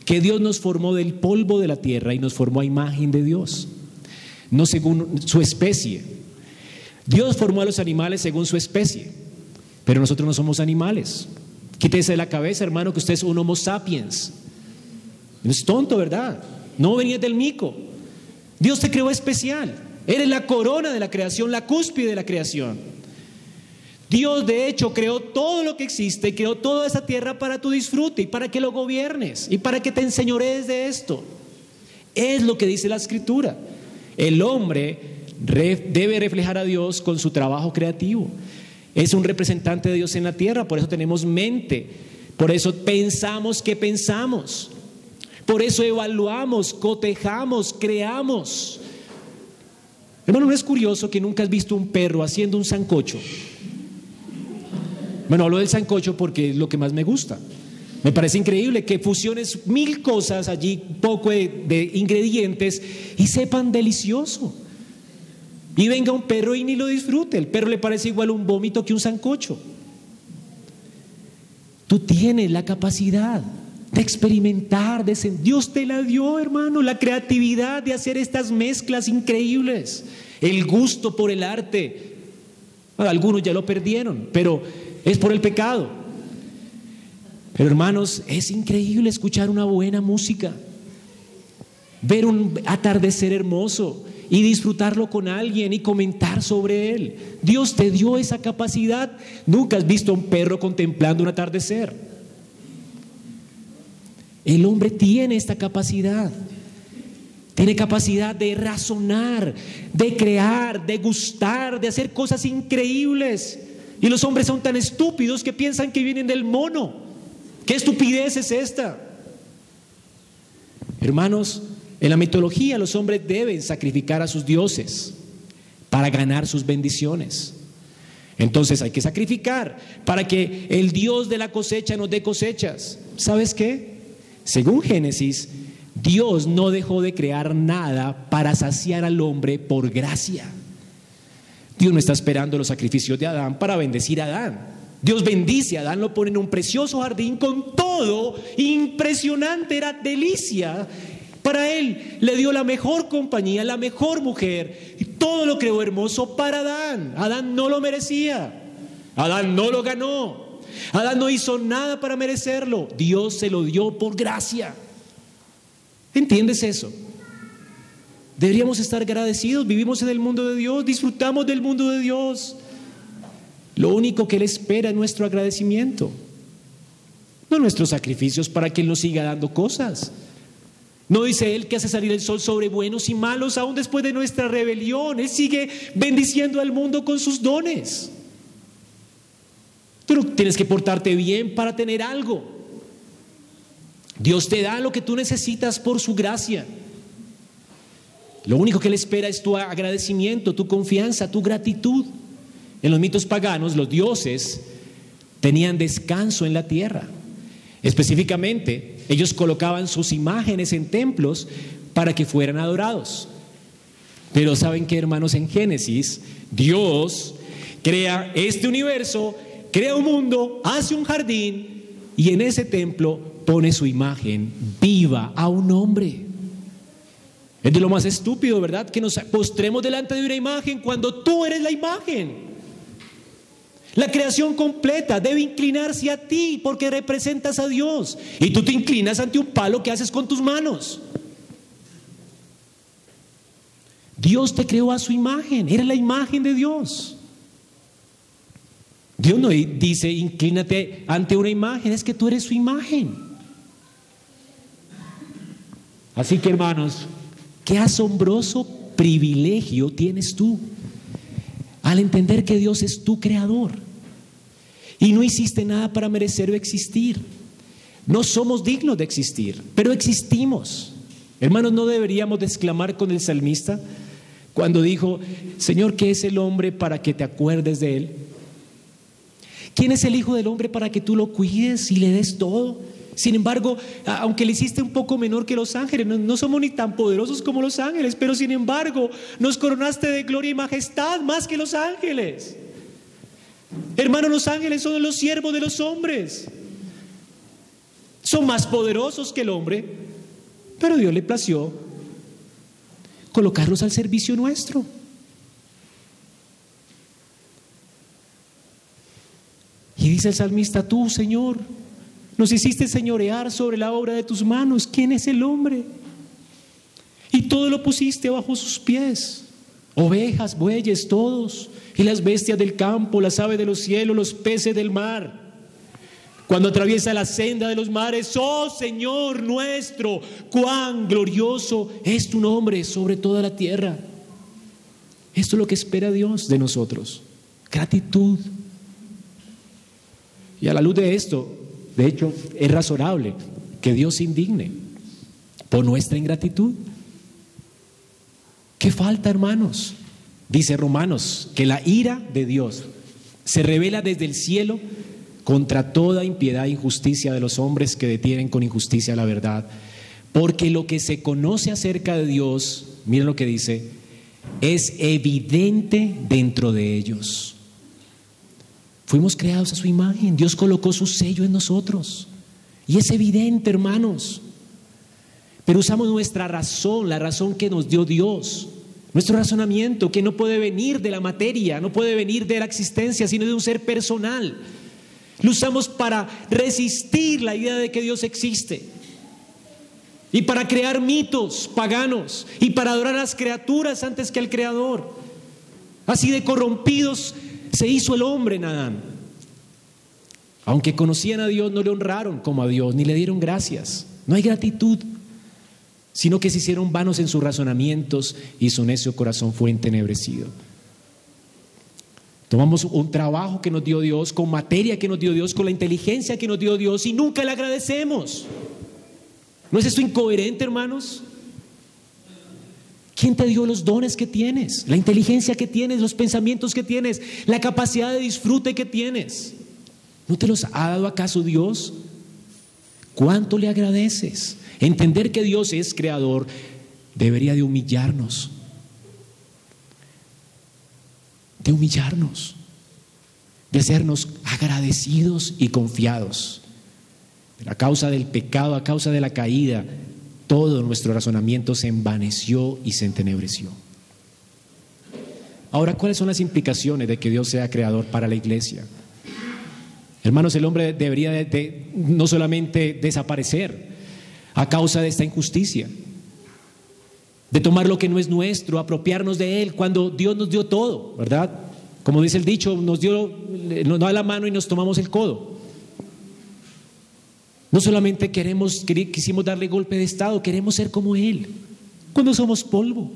que Dios nos formó del polvo de la tierra y nos formó a imagen de Dios, no según su especie. Dios formó a los animales según su especie, pero nosotros no somos animales. Quítese de la cabeza, hermano, que usted es un homo sapiens. Es tonto, ¿verdad? No venía del mico. Dios te creó especial. Eres la corona de la creación, la cúspide de la creación. Dios de hecho creó todo lo que existe, creó toda esa tierra para tu disfrute y para que lo gobiernes y para que te enseñorees de esto. Es lo que dice la escritura. El hombre debe reflejar a Dios con su trabajo creativo. Es un representante de Dios en la tierra, por eso tenemos mente, por eso pensamos que pensamos. Por eso evaluamos, cotejamos, creamos. Hermano, ¿no es curioso que nunca has visto un perro haciendo un sancocho? Bueno, hablo del sancocho porque es lo que más me gusta. Me parece increíble que fusiones mil cosas allí, poco de, ingredientes y sepan delicioso. Y venga un perro y ni lo disfrute. El perro le parece igual un vómito que un sancocho. Tú tienes la capacidad de experimentar, de Dios te la dio, hermano, la creatividad de hacer estas mezclas increíbles, el gusto por el arte. Algunos ya lo perdieron, pero es por el pecado. Pero hermanos, es increíble escuchar una buena música, ver un atardecer hermoso y disfrutarlo con alguien y comentar sobre él. Dios te dio esa capacidad. Nunca has visto a un perro contemplando un atardecer. El hombre tiene esta capacidad. Tiene capacidad de razonar, de crear, de gustar, de hacer cosas increíbles. Y los hombres son tan estúpidos que piensan que vienen del mono. ¿Qué estupidez es esta? Hermanos, en la mitología los hombres deben sacrificar a sus dioses para ganar sus bendiciones. Entonces hay que sacrificar para que el Dios de la cosecha nos dé cosechas. ¿Sabes qué? Según Génesis, Dios no dejó de crear nada para saciar al hombre por gracia. Dios no está esperando los sacrificios de Adán para bendecir a Adán. Dios bendice a Adán, lo pone en un precioso jardín con todo, impresionante, era delicia. Para él le dio la mejor compañía, la mejor mujer, y todo lo creó hermoso para Adán. Adán no lo merecía, Adán no lo ganó, Adán no hizo nada para merecerlo. Dios se lo dio por gracia. ¿Entiendes eso? Deberíamos estar agradecidos. Vivimos en el mundo de Dios, disfrutamos del mundo de Dios. Lo único que Él espera es nuestro agradecimiento, no nuestros sacrificios para que Él nos siga dando cosas. No dice Él que hace salir el sol sobre buenos y malos aún después de nuestra rebelión. Él sigue bendiciendo al mundo con sus dones. Tú no tienes que portarte bien para tener algo. Dios te da lo que tú necesitas por su gracia. Lo único que Él espera es tu agradecimiento, tu confianza, tu gratitud. En los mitos paganos, los dioses tenían descanso en la tierra. Específicamente, ellos colocaban sus imágenes en templos para que fueran adorados. Pero saben que, hermanos, en Génesis, Dios crea este universo, crea un mundo, hace un jardín y en ese templo pone su imagen viva a un hombre. Es de lo más estúpido, ¿verdad? Que nos postremos delante de una imagen cuando tú eres la imagen. La creación completa debe inclinarse a ti porque representas a Dios. Y tú te inclinas ante un palo que haces con tus manos. Dios te creó a su imagen, era la imagen de Dios. Dios no dice, inclínate ante una imagen, es que tú eres su imagen. Así que hermanos, qué asombroso privilegio tienes tú al entender que Dios es tu creador y no hiciste nada para merecer o existir. No somos dignos de existir, pero existimos. Hermanos, ¿no deberíamos de exclamar con el salmista cuando dijo, Señor, ¿qué es el hombre para que te acuerdes de él? ¿Quién es el Hijo del Hombre para que tú lo cuides y le des todo? Sin embargo, aunque le hiciste un poco menor que los ángeles, no, somos ni tan poderosos como los ángeles, pero sin embargo nos coronaste de gloria y majestad más que los ángeles. Hermanos, los ángeles son los siervos de los hombres. Son más poderosos que el hombre, pero Dios le plació colocarlos al servicio nuestro. Y dice el salmista, tú, Señor, nos hiciste señorear sobre la obra de tus manos. ¿Quién es el hombre? Y todo lo pusiste bajo sus pies. Ovejas, bueyes, todos. Y las bestias del campo, las aves de los cielos, los peces del mar. Cuando atraviesa la senda de los mares, oh Señor nuestro, cuán glorioso es tu nombre sobre toda la tierra. Esto es lo que espera Dios de nosotros. Gratitud. Y a la luz de esto, de hecho, es razonable que Dios se indigne por nuestra ingratitud. ¿Qué falta, hermanos? Dice Romanos que la ira de Dios se revela desde el cielo contra toda impiedad e injusticia de los hombres que detienen con injusticia la verdad. Porque lo que se conoce acerca de Dios, miren lo que dice, es evidente dentro de ellos Fuimos creados a su imagen. Dios colocó su sello en nosotros. Y es evidente, hermanos. Pero usamos nuestra razón, la razón que nos dio Dios. Nuestro razonamiento, que no puede venir de la materia, no puede venir de la existencia, sino de un ser personal. Lo usamos para resistir la idea de que Dios existe. Y para crear mitos paganos. Y para adorar a las criaturas antes que al Creador. Así de corrompidos se hizo el hombre en Adán. Aunque conocían a Dios, no le honraron como a Dios, ni le dieron gracias. No hay gratitud, sino que se hicieron vanos en sus razonamientos y su necio corazón fue entenebrecido. Tomamos un trabajo que nos dio Dios, con materia que nos dio Dios, con la inteligencia que nos dio Dios y nunca le agradecemos. ¿No es esto incoherente, hermanos? ¿Quién te dio los dones que tienes? La inteligencia que tienes, los pensamientos que tienes, la capacidad de disfrute que tienes. ¿No te los ha dado acaso Dios? ¿Cuánto le agradeces? Entender que Dios es creador debería de humillarnos. De humillarnos. De hacernos agradecidos y confiados. a causa del pecado, a causa de la caída, todo nuestro razonamiento se envaneció y se entenebreció. Ahora, ¿cuáles son las implicaciones de que Dios sea creador para la iglesia? Hermanos, el hombre debería de, no solamente desaparecer a causa de esta injusticia, de tomar lo que no es nuestro, apropiarnos de él, cuando Dios nos dio todo, ¿verdad? Como dice el dicho, nos dio, nos da la mano y nos tomamos el codo. No solamente queremos, quisimos darle golpe de estado, queremos ser como Él, cuando somos polvo.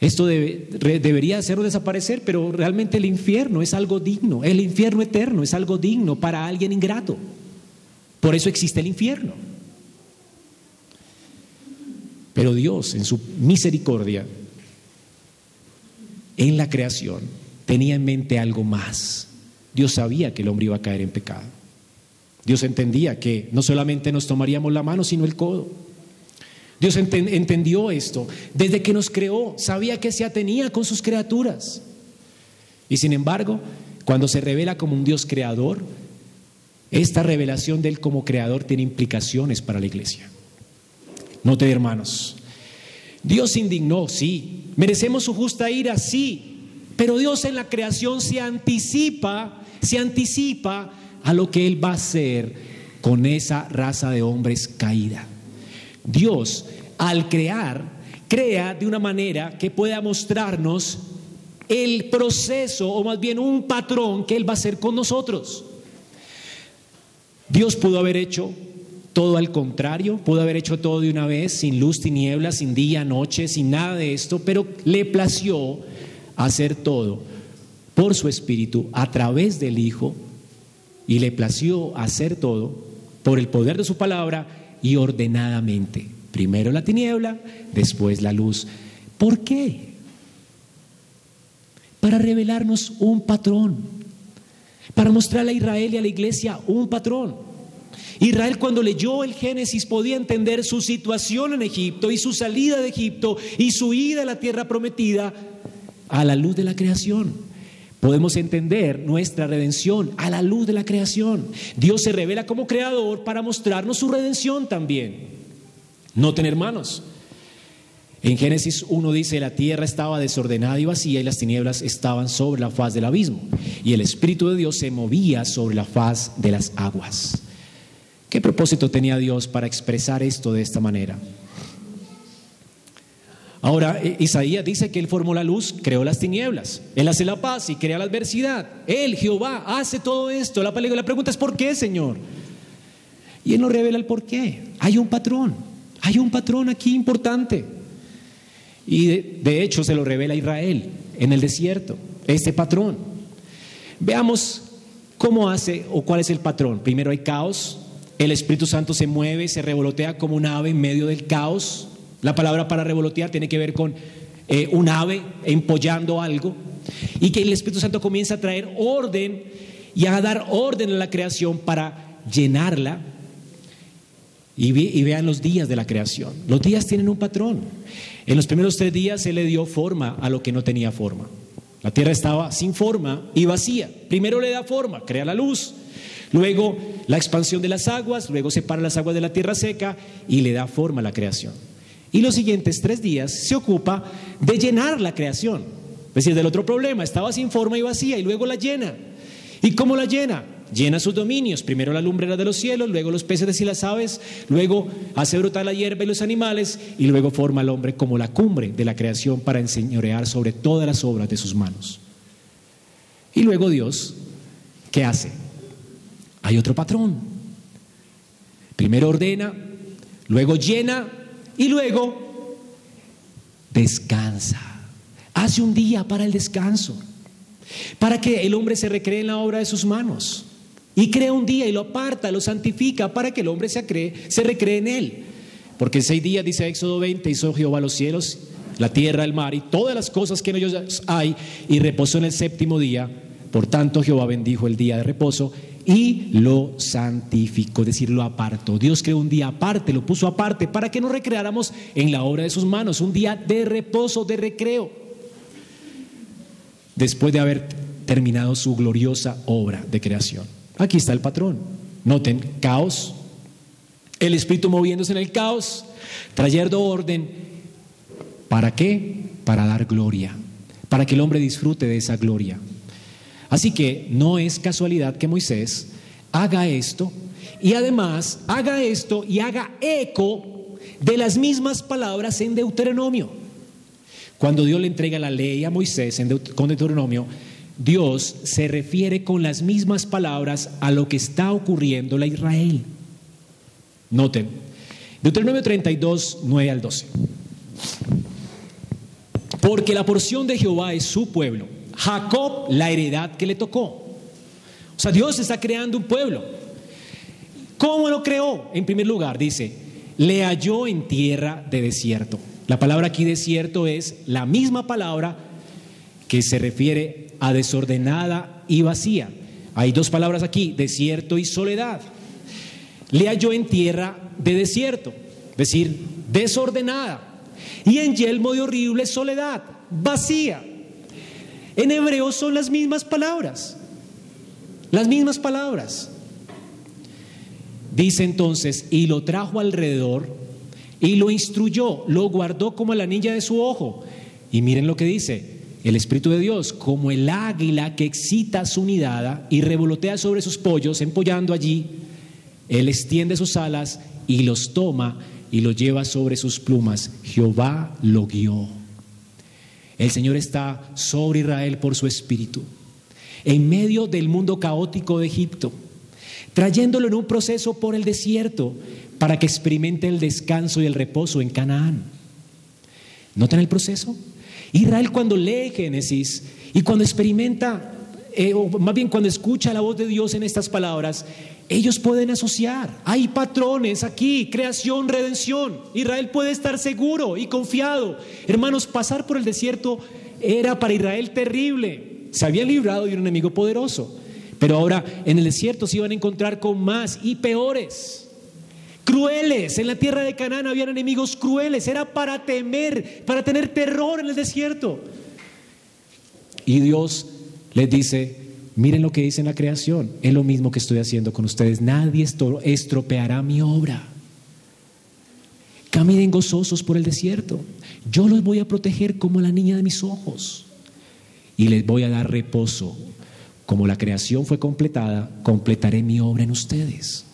Esto debería hacerlo desaparecer, pero realmente el infierno es algo digno, el infierno eterno es algo digno para alguien ingrato. Por eso existe el infierno. Pero Dios, en su misericordia, en la creación, tenía en mente algo más. Dios sabía que el hombre iba a caer en pecado. Dios entendía que no solamente nos tomaríamos la mano, sino el codo. Dios entendió esto. Desde que nos creó, sabía que se atenía con sus criaturas. Y sin embargo, cuando se revela como un Dios creador, esta revelación de Él como creador tiene implicaciones para la iglesia. Note, hermanos, Dios indignó, sí. Merecemos su justa ira, sí. Pero Dios en la creación se anticipa, se anticipa a lo que Él va a hacer con esa raza de hombres caída. Dios, al crear, crea de una manera que pueda mostrarnos el proceso, o más bien un patrón que Él va a hacer con nosotros. Dios pudo haber hecho todo al contrario, pudo haber hecho todo de una vez, sin luz, tinieblas, sin día, noche, sin nada de esto, pero le plació hacer todo por su espíritu a través del Hijo y le plació hacer todo por el poder de su palabra y ordenadamente. Primero la tiniebla, después la luz. ¿Por qué? Para revelarnos un patrón, para mostrarle a Israel y a la iglesia un patrón. Israel cuando leyó el Génesis podía entender su situación en Egipto y su salida de Egipto y su ida a la tierra prometida a la luz de la creación. Podemos entender nuestra redención a la luz de la creación. Dios se revela como creador para mostrarnos su redención también. Noten hermanos, en Génesis 1 dice, la tierra estaba desordenada y vacía y las tinieblas estaban sobre la faz del abismo y el Espíritu de Dios se movía sobre la faz de las aguas. ¿Qué propósito tenía Dios para expresar esto de esta manera? Ahora, eh, Isaías dice que Él formó la luz, creó las tinieblas. Él hace la paz y crea la adversidad. Él, Jehová, hace todo esto. La, pregunta es ¿por qué, Señor? Y Él nos revela el por qué. Hay un patrón. Hay un patrón aquí importante. Y de, de hecho se lo revela Israel en el desierto. Este patrón. Veamos cómo hace o cuál es el patrón. Primero hay caos, el Espíritu Santo se mueve, se revolotea como un ave en medio del caos. La palabra para revolotear tiene que ver con eh, un ave empollando algo. Y que el Espíritu Santo comienza a traer orden y a dar orden a la creación para llenarla. Y, y vean los días de la creación. Los días tienen un patrón. En los primeros tres días se le dio forma a lo que no tenía forma. La tierra estaba sin forma y vacía. Primero le da forma, crea la luz. Luego la expansión de las aguas, luego separa las aguas de la tierra seca y le da forma a la creación. Y los siguientes tres días se ocupa de llenar la creación. Es decir, del otro problema, estaba sin forma y vacía y luego la llena. ¿Y cómo la llena? Llena sus dominios, primero la lumbrera de los cielos, luego los peces y las aves, luego hace brotar la hierba y los animales y luego forma al hombre como la cumbre de la creación para enseñorear sobre todas las obras de sus manos. Y luego Dios, ¿qué hace? hay otro patrón. Primero ordena, luego llena y luego descansa. Hace un día para el descanso, para que el hombre se recree en la obra de sus manos. Y crea un día y lo aparta, lo santifica para que el hombre se, se recree en él. Porque en seis días, dice Éxodo 20, hizo Jehová los cielos, la tierra, el mar y todas las cosas que en ellos hay, y reposó en el séptimo día. Por tanto, Jehová bendijo el día de reposo y lo santificó, es decir, lo apartó. Dios creó un día aparte, lo puso aparte para que nos recreáramos en la obra de sus manos, un día de reposo, de recreo, después de haber terminado su gloriosa obra de creación. Aquí está el patrón. Noten, caos, el espíritu moviéndose en el caos, trayendo orden. ¿Para qué? Para dar gloria, para que el hombre disfrute de esa gloria. Así que no es casualidad que Moisés haga esto y además haga esto y haga eco de las mismas palabras en Deuteronomio. Cuando Dios le entrega la ley a Moisés en con Deuteronomio, Dios se refiere con las mismas palabras a lo que está ocurriendo en Israel. Noten, Deuteronomio 32, 9 al 12. Porque la porción de Jehová es su pueblo, Jacob la heredad que le tocó. O sea, Dios está creando un pueblo. ¿Cómo lo creó? En primer lugar, dice, le halló en tierra de desierto. La palabra aquí desierto es la misma palabra que se refiere a desordenada y vacía. Hay dos palabras aquí, desierto y soledad. Le halló en tierra de desierto, es decir, desordenada. Y en yelmo de horrible soledad, vacía. En hebreo son las mismas palabras. Las mismas palabras. Dice entonces, y lo trajo alrededor y lo instruyó, lo guardó como la niña de su ojo. Y miren lo que dice, el Espíritu de Dios, como el águila que excita su nidada y revolotea sobre sus pollos, empollando allí, Él extiende sus alas y los toma y los lleva sobre sus plumas. Jehová lo guió. El Señor está sobre Israel por su Espíritu, en medio del mundo caótico de Egipto, trayéndolo en un proceso por el desierto para que experimente el descanso y el reposo en Canaán. ¿Notan el proceso? Israel cuando lee Génesis y cuando experimenta, eh, o más bien cuando escucha la voz de Dios en estas palabras, ellos pueden asociar. Hay patrones aquí, creación, redención. Israel puede estar seguro y confiado. Hermanos, pasar por el desierto era para Israel terrible. Se había librado de un enemigo poderoso. Pero ahora en el desierto se iban a encontrar con más y peores crueles. En la tierra de Canaán habían enemigos crueles. Era para temer, para tener terror en el desierto. Y Dios les dice, miren lo que dice en la creación. Es lo mismo que estoy haciendo con ustedes. Nadie estropeará mi obra. Caminen gozosos por el desierto. Yo los voy a proteger como la niña de mis ojos. Y les voy a dar reposo. Como la creación fue completada, completaré mi obra en ustedes.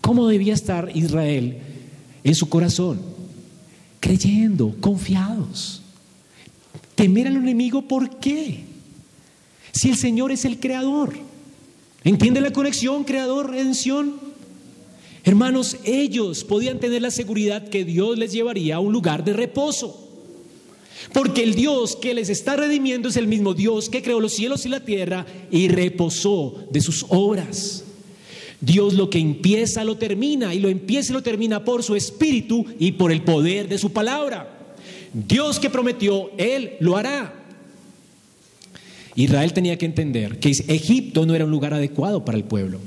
¿Cómo debía estar Israel en su corazón? Creyendo, confiados. Temer al enemigo, ¿por qué? Si el Señor es el creador. ¿Entiende la conexión, creador, redención? Hermanos, ellos podían tener la seguridad que Dios les llevaría a un lugar de reposo. Porque el Dios que les está redimiendo es el mismo Dios que creó los cielos y la tierra y reposó de sus obras. Dios lo que empieza lo termina y lo empieza y lo termina por su espíritu y por el poder de su palabra. Dios que prometió, Él lo hará. Israel tenía que entender que Egipto no era un lugar adecuado para el pueblo.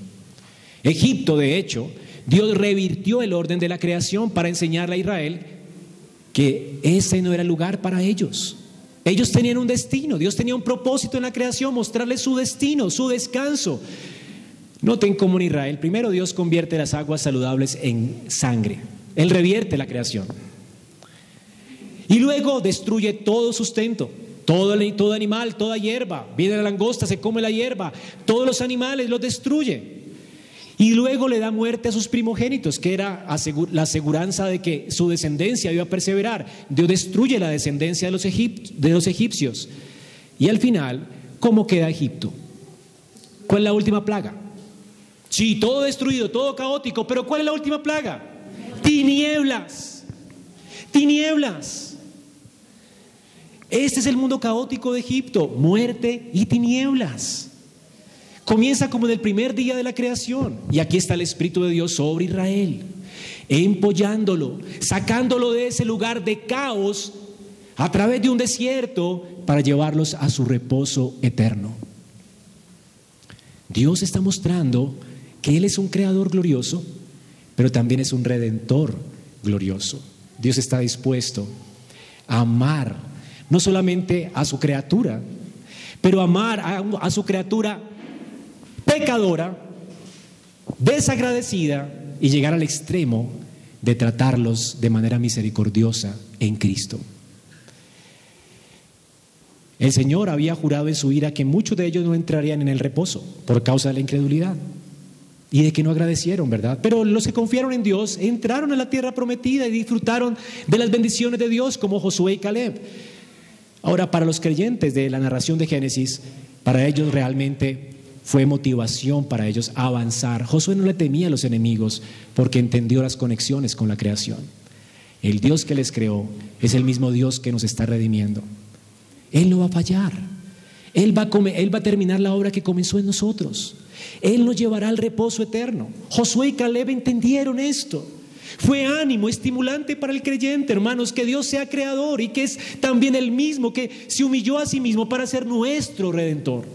Egipto, de hecho, Dios revirtió el orden de la creación para enseñarle a Israel que ese no era el lugar para ellos. Ellos tenían un destino, Dios tenía un propósito en la creación, mostrarles su destino, su descanso. Noten cómo en Israel, primero Dios convierte las aguas saludables en sangre. Él revierte la creación. Y luego destruye todo sustento, todo, todo animal, toda hierba. Viene la langosta, se come la hierba. Todos los animales los destruye. Y luego le da muerte a sus primogénitos, que era la aseguranza de que su descendencia iba a perseverar. Dios destruye la descendencia de los, de los egipcios. Y al final, ¿cómo queda Egipto? ¿Cuál es la última plaga? Sí, todo destruido, todo caótico, pero ¿cuál es la última plaga? Tinieblas. Tinieblas. Este es el mundo caótico de Egipto, muerte y tinieblas. Comienza como en el primer día de la creación y aquí está el Espíritu de Dios sobre Israel, empollándolo, sacándolo de ese lugar de caos a través de un desierto para llevarlos a su reposo eterno. Dios está mostrando que Él es un creador glorioso, pero también es un redentor glorioso. Dios está dispuesto a amar no solamente a su criatura, pero amar a, su criatura pecadora, desagradecida y llegar al extremo de tratarlos de manera misericordiosa en Cristo. El Señor había jurado en su ira que muchos de ellos no entrarían en el reposo por causa de la incredulidad y de que no agradecieron, ¿verdad? Pero los que confiaron en Dios entraron a la tierra prometida y disfrutaron de las bendiciones de Dios como Josué y Caleb. Ahora, para los creyentes de la narración de Génesis, para ellos realmente fue motivación para ellos avanzar. Josué no le temía a los enemigos porque entendió las conexiones con la creación. El Dios que les creó es el mismo Dios que nos está redimiendo. Él no va a fallar. Él va a, él va a terminar la obra que comenzó en nosotros. Él nos llevará al reposo eterno. Josué y Caleb entendieron esto. Fue ánimo estimulante para el creyente, hermanos, que Dios sea creador y que es también el mismo que se humilló a sí mismo para ser nuestro redentor.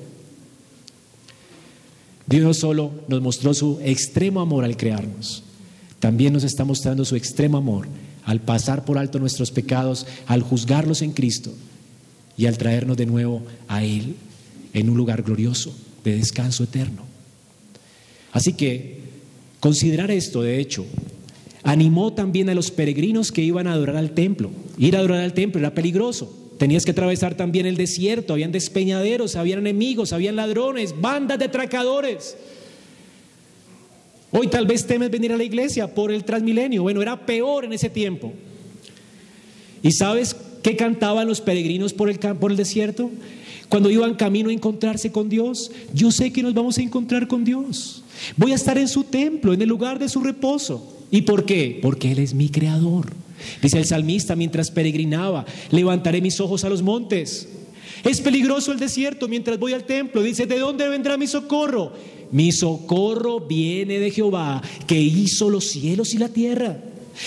Dios no solo nos mostró su extremo amor al crearnos, también nos está mostrando su extremo amor al pasar por alto nuestros pecados, al juzgarlos en Cristo y al traernos de nuevo a Él en un lugar glorioso de descanso eterno. Así que considerar esto, de hecho, animó también a los peregrinos que iban a adorar al templo. Ir a adorar al templo era peligroso. Tenías que atravesar también el desierto, habían despeñaderos, habían enemigos, habían ladrones, bandas de atracadores. Hoy tal vez temes venir a la iglesia por el transmilenio. Bueno, era peor en ese tiempo. ¿Y sabes qué cantaban los peregrinos por el, por el desierto? Cuando iban camino a encontrarse con Dios, yo sé que nos vamos a encontrar con Dios. Voy a estar en su templo, en el lugar de su reposo. ¿Y por qué? Porque Él es mi creador. Dice el salmista mientras peregrinaba, levantaré mis ojos a los montes. Es peligroso el desierto mientras voy al templo. Dice, ¿de dónde vendrá mi socorro? Mi socorro viene de Jehová, que hizo los cielos y la tierra.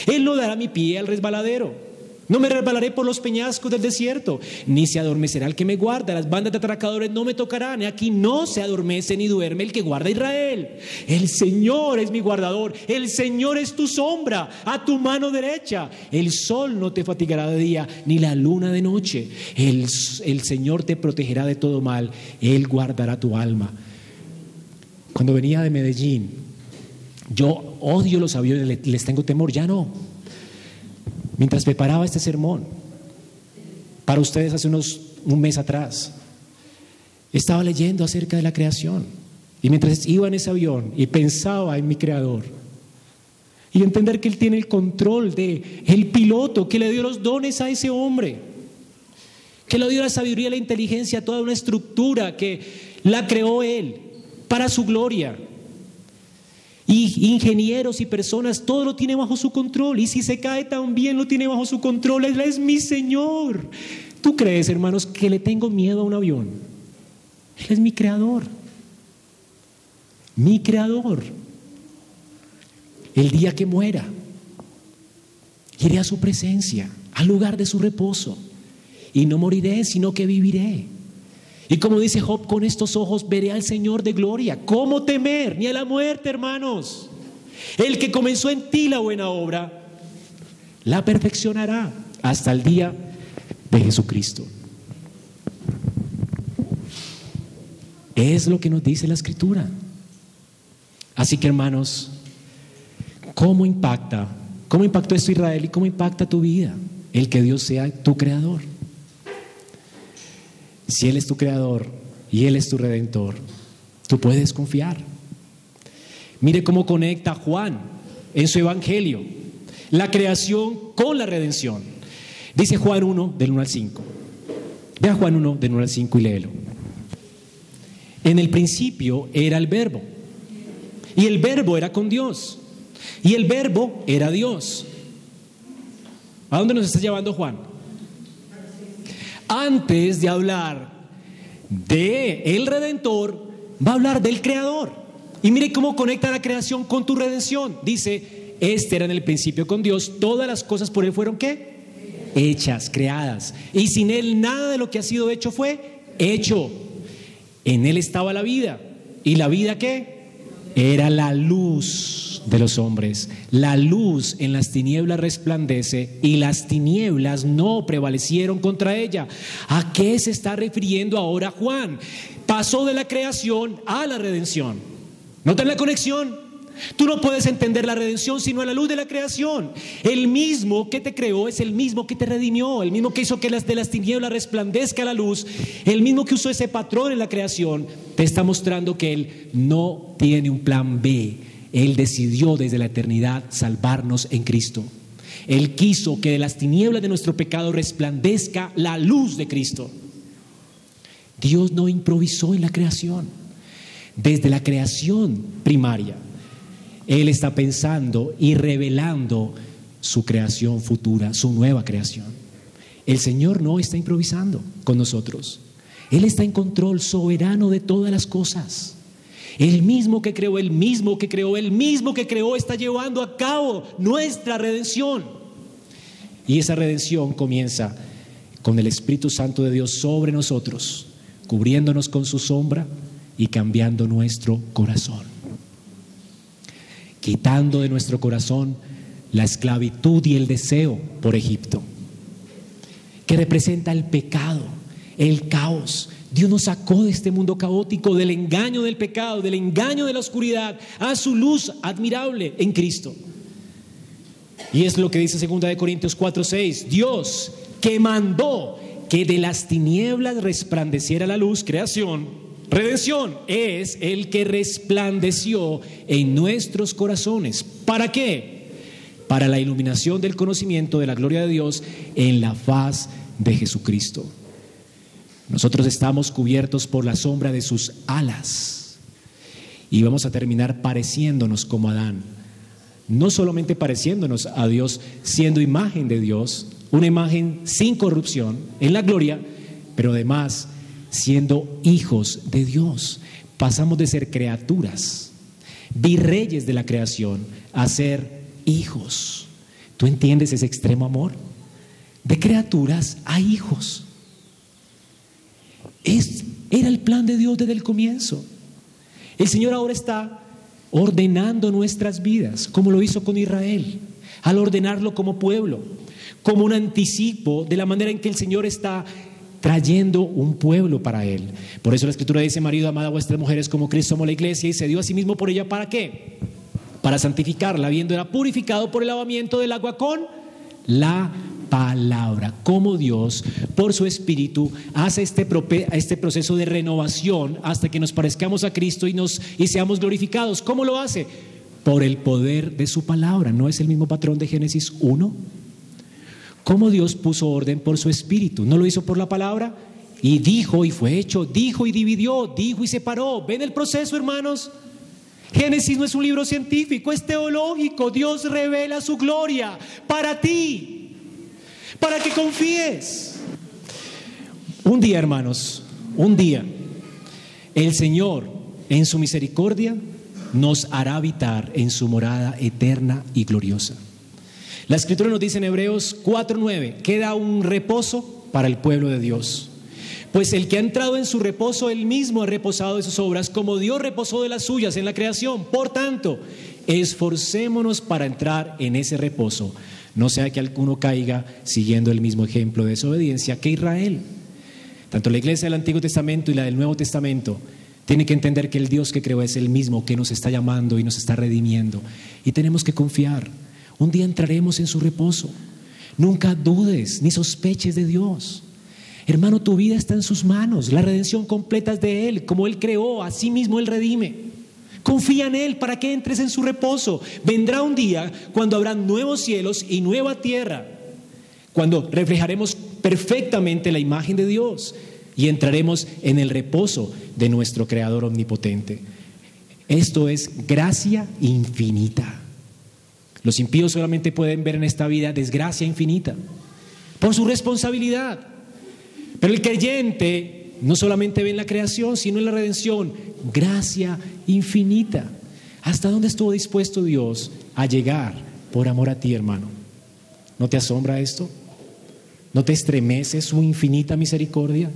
Él no dará mi pie al resbaladero. No me resbalaré por los peñascos del desierto, ni se adormecerá el que me guarda. Las bandas de atracadores no me tocarán. Aquí no se adormece ni duerme el que guarda Israel. El Señor es mi guardador. El Señor es tu sombra a tu mano derecha. El sol no te fatigará de día, ni la luna de noche. El, el Señor te protegerá de todo mal. Él guardará tu alma. Cuando venía de Medellín, yo odio los aviones, les tengo temor, ya no. Mientras preparaba este sermón, para ustedes hace unos un mes atrás, estaba leyendo acerca de la creación. Y mientras iba en ese avión y pensaba en mi creador, y entender que Él tiene el control de el piloto, que le dio los dones a ese hombre, que le dio la sabiduría, la inteligencia, toda una estructura que la creó Él para su gloria. Y ingenieros y personas, todo lo tiene bajo su control. Y si se cae también lo tiene bajo su control. Él es mi Señor. ¿Tú crees, hermanos, que le tengo miedo a un avión? Él es mi creador. Mi creador. El día que muera, iré a su presencia, al lugar de su reposo. Y no moriré, sino que viviré. Y como dice Job, con estos ojos veré al Señor de gloria. ¿Cómo temer? Ni a la muerte, hermanos. El que comenzó en ti la buena obra, la perfeccionará hasta el día de Jesucristo. Es lo que nos dice la escritura. Así que hermanos, ¿cómo impacta? ¿Cómo impactó esto Israel y cómo impacta tu vida? El que Dios sea tu creador. Si Él es tu creador y Él es tu redentor, tú puedes confiar. Mire cómo conecta Juan en su evangelio la creación con la redención. Dice Juan 1 del 1 al 5. Ve a Juan 1 del 1 al 5 y léelo. En el principio era el verbo. Y el verbo era con Dios. Y el verbo era Dios. ¿A dónde nos está llevando Juan? Antes de hablar de el redentor, va a hablar del creador. Y mire cómo conecta la creación con tu redención. Dice, este era en el principio con Dios, todas las cosas por él fueron qué? Hechas, creadas. Y sin él nada de lo que ha sido hecho fue hecho. En él estaba la vida. ¿Y la vida qué? Era la luz de los hombres. La luz en las tinieblas resplandece y las tinieblas no prevalecieron contra ella. ¿A qué se está refiriendo ahora Juan? Pasó de la creación a la redención. ¿Notan la conexión? Tú no puedes entender la redención sino a la luz de la creación. El mismo que te creó es el mismo que te redimió, el mismo que hizo que las de las tinieblas resplandezca la luz, el mismo que usó ese patrón en la creación, te está mostrando que Él no tiene un plan B. Él decidió desde la eternidad salvarnos en Cristo. Él quiso que de las tinieblas de nuestro pecado resplandezca la luz de Cristo. Dios no improvisó en la creación. Desde la creación primaria, Él está pensando y revelando su creación futura, su nueva creación. El Señor no está improvisando con nosotros. Él está en control soberano de todas las cosas. El mismo que creó, el mismo que creó, el mismo que creó está llevando a cabo nuestra redención. Y esa redención comienza con el Espíritu Santo de Dios sobre nosotros, cubriéndonos con su sombra y cambiando nuestro corazón. Quitando de nuestro corazón la esclavitud y el deseo por Egipto, que representa el pecado, el caos. Dios nos sacó de este mundo caótico, del engaño del pecado, del engaño de la oscuridad, a su luz admirable en Cristo. Y es lo que dice 2 de Corintios 4, 6. Dios que mandó que de las tinieblas resplandeciera la luz, creación, redención, es el que resplandeció en nuestros corazones. ¿Para qué? Para la iluminación del conocimiento de la gloria de Dios en la faz de Jesucristo. Nosotros estamos cubiertos por la sombra de sus alas y vamos a terminar pareciéndonos como Adán. No solamente pareciéndonos a Dios, siendo imagen de Dios, una imagen sin corrupción en la gloria, pero además siendo hijos de Dios. Pasamos de ser criaturas, virreyes de la creación, a ser hijos. ¿Tú entiendes ese extremo amor? De criaturas a hijos. Es, era el plan de Dios desde el comienzo. El Señor ahora está ordenando nuestras vidas, como lo hizo con Israel, al ordenarlo como pueblo, como un anticipo de la manera en que el Señor está trayendo un pueblo para Él. Por eso la Escritura dice, marido, amada a vuestras mujeres como Cristo amó la iglesia y se dio a sí mismo por ella, ¿para qué? Para santificarla, habiéndola purificado por el lavamiento del agua con la palabra, como Dios, por su Espíritu, hace este, este proceso de renovación hasta que nos parezcamos a Cristo y, nos, y seamos glorificados. ¿Cómo lo hace? Por el poder de su palabra. ¿No es el mismo patrón de Génesis 1? ¿Cómo Dios puso orden por su Espíritu? ¿No lo hizo por la palabra? Y dijo y fue hecho, dijo y dividió, dijo y separó. ¿Ven el proceso, hermanos? Génesis no es un libro científico, es teológico. Dios revela su gloria para ti, para que confíes. Un día, hermanos, un día, el Señor en su misericordia nos hará habitar en su morada eterna y gloriosa. La escritura nos dice en Hebreos 4:9, queda un reposo para el pueblo de Dios. Pues el que ha entrado en su reposo, él mismo ha reposado de sus obras, como Dios reposó de las suyas en la creación. Por tanto, esforcémonos para entrar en ese reposo, no sea que alguno caiga siguiendo el mismo ejemplo de desobediencia que Israel. Tanto la iglesia del Antiguo Testamento y la del Nuevo Testamento tiene que entender que el Dios que creó es el mismo que nos está llamando y nos está redimiendo. Y tenemos que confiar. Un día entraremos en su reposo. Nunca dudes ni sospeches de Dios. Hermano, tu vida está en sus manos. La redención completa es de Él. Como Él creó, así mismo Él redime. Confía en Él para que entres en su reposo. Vendrá un día cuando habrá nuevos cielos y nueva tierra. Cuando reflejaremos perfectamente la imagen de Dios y entraremos en el reposo de nuestro Creador omnipotente. Esto es gracia infinita. Los impíos solamente pueden ver en esta vida desgracia infinita por su responsabilidad. Pero el creyente no solamente ve en la creación, sino en la redención, gracia infinita. ¿Hasta dónde estuvo dispuesto Dios a llegar por amor a ti, hermano? ¿No te asombra esto? ¿No te estremece su infinita misericordia?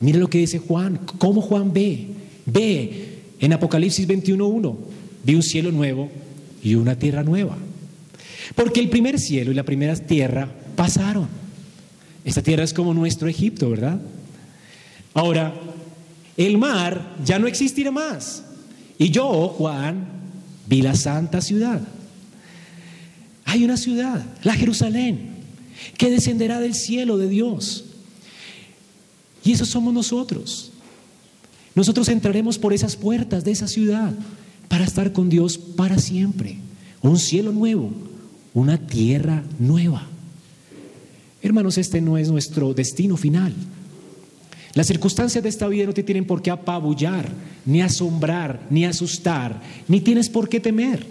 Mira lo que dice Juan, cómo Juan ve. Ve en Apocalipsis 21.1, vi un cielo nuevo y una tierra nueva. Porque el primer cielo y la primera tierra pasaron. Esta tierra es como nuestro Egipto, ¿verdad? Ahora, el mar ya no existirá más. Y yo, Juan, vi la santa ciudad. Hay una ciudad, la Jerusalén, que descenderá del cielo de Dios. Y eso somos nosotros. Nosotros entraremos por esas puertas de esa ciudad para estar con Dios para siempre. Un cielo nuevo, una tierra nueva. Hermanos, este no es nuestro destino final. Las circunstancias de esta vida no te tienen por qué apabullar, ni asombrar, ni asustar, ni tienes por qué temer.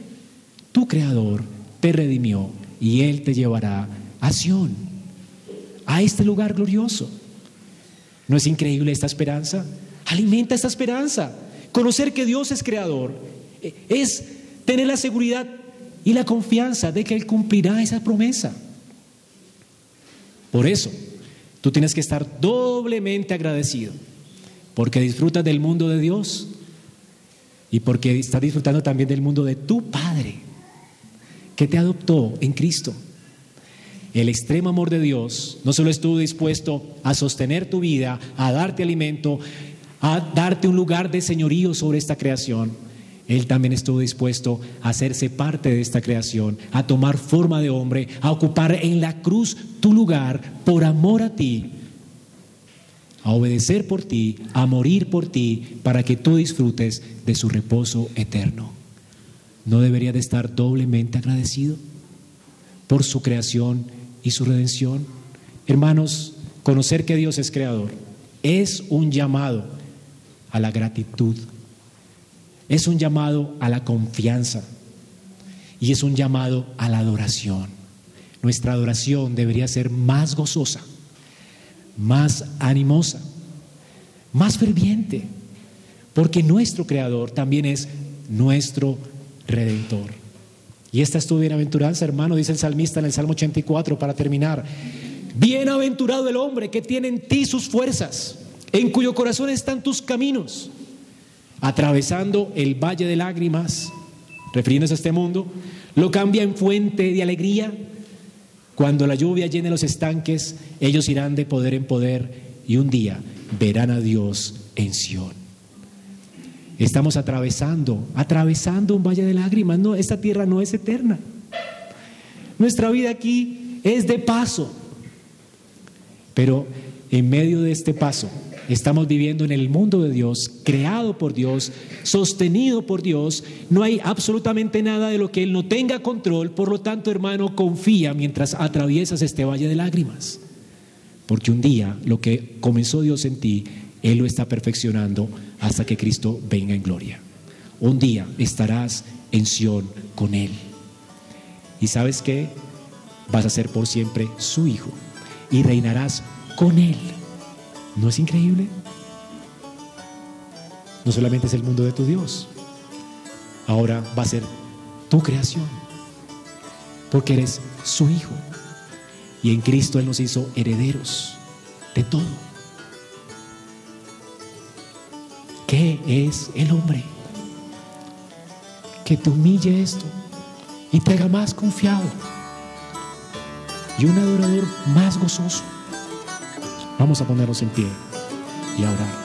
Tu Creador te redimió y Él te llevará a Sión, a este lugar glorioso. ¿No es increíble esta esperanza? Alimenta esta esperanza. Conocer que Dios es creador eh, es tener la seguridad y la confianza de que Él cumplirá esa promesa. Por eso, Tú tienes que estar doblemente agradecido porque disfrutas del mundo de Dios y porque estás disfrutando también del mundo de tu Padre que te adoptó en Cristo. El extremo amor de Dios no solo estuvo dispuesto a sostener tu vida, a darte alimento, a darte un lugar de señorío sobre esta creación, él también estuvo dispuesto a hacerse parte de esta creación, a tomar forma de hombre, a ocupar en la cruz tu lugar por amor a ti, a obedecer por ti, a morir por ti, para que tú disfrutes de su reposo eterno. ¿No debería de estar doblemente agradecido por su creación y su redención? Hermanos, conocer que Dios es creador es un llamado a la gratitud es un llamado a la confianza y es un llamado a la adoración. Nuestra adoración debería ser más gozosa, más animosa, más ferviente, porque nuestro Creador también es nuestro Redentor. Y esta es tu bienaventuranza, hermano, dice el salmista en el Salmo 84 para terminar. Bienaventurado el hombre que tiene en ti sus fuerzas, en cuyo corazón están tus caminos atravesando el valle de lágrimas, refiriéndose a este mundo, lo cambia en fuente de alegría. Cuando la lluvia llene los estanques, ellos irán de poder en poder y un día verán a Dios en Sión. Estamos atravesando, atravesando un valle de lágrimas. No, esta tierra no es eterna. Nuestra vida aquí es de paso. Pero en medio de este paso Estamos viviendo en el mundo de Dios, creado por Dios, sostenido por Dios. No hay absolutamente nada de lo que Él no tenga control. Por lo tanto, hermano, confía mientras atraviesas este valle de lágrimas. Porque un día lo que comenzó Dios en ti, Él lo está perfeccionando hasta que Cristo venga en gloria. Un día estarás en Sión con Él. ¿Y sabes qué? Vas a ser por siempre su hijo y reinarás con Él. ¿No es increíble? No solamente es el mundo de tu Dios, ahora va a ser tu creación, porque eres su hijo. Y en Cristo Él nos hizo herederos de todo. ¿Qué es el hombre? Que te humille esto y te haga más confiado y un adorador más gozoso. Vamos a ponernos en pie y a orar.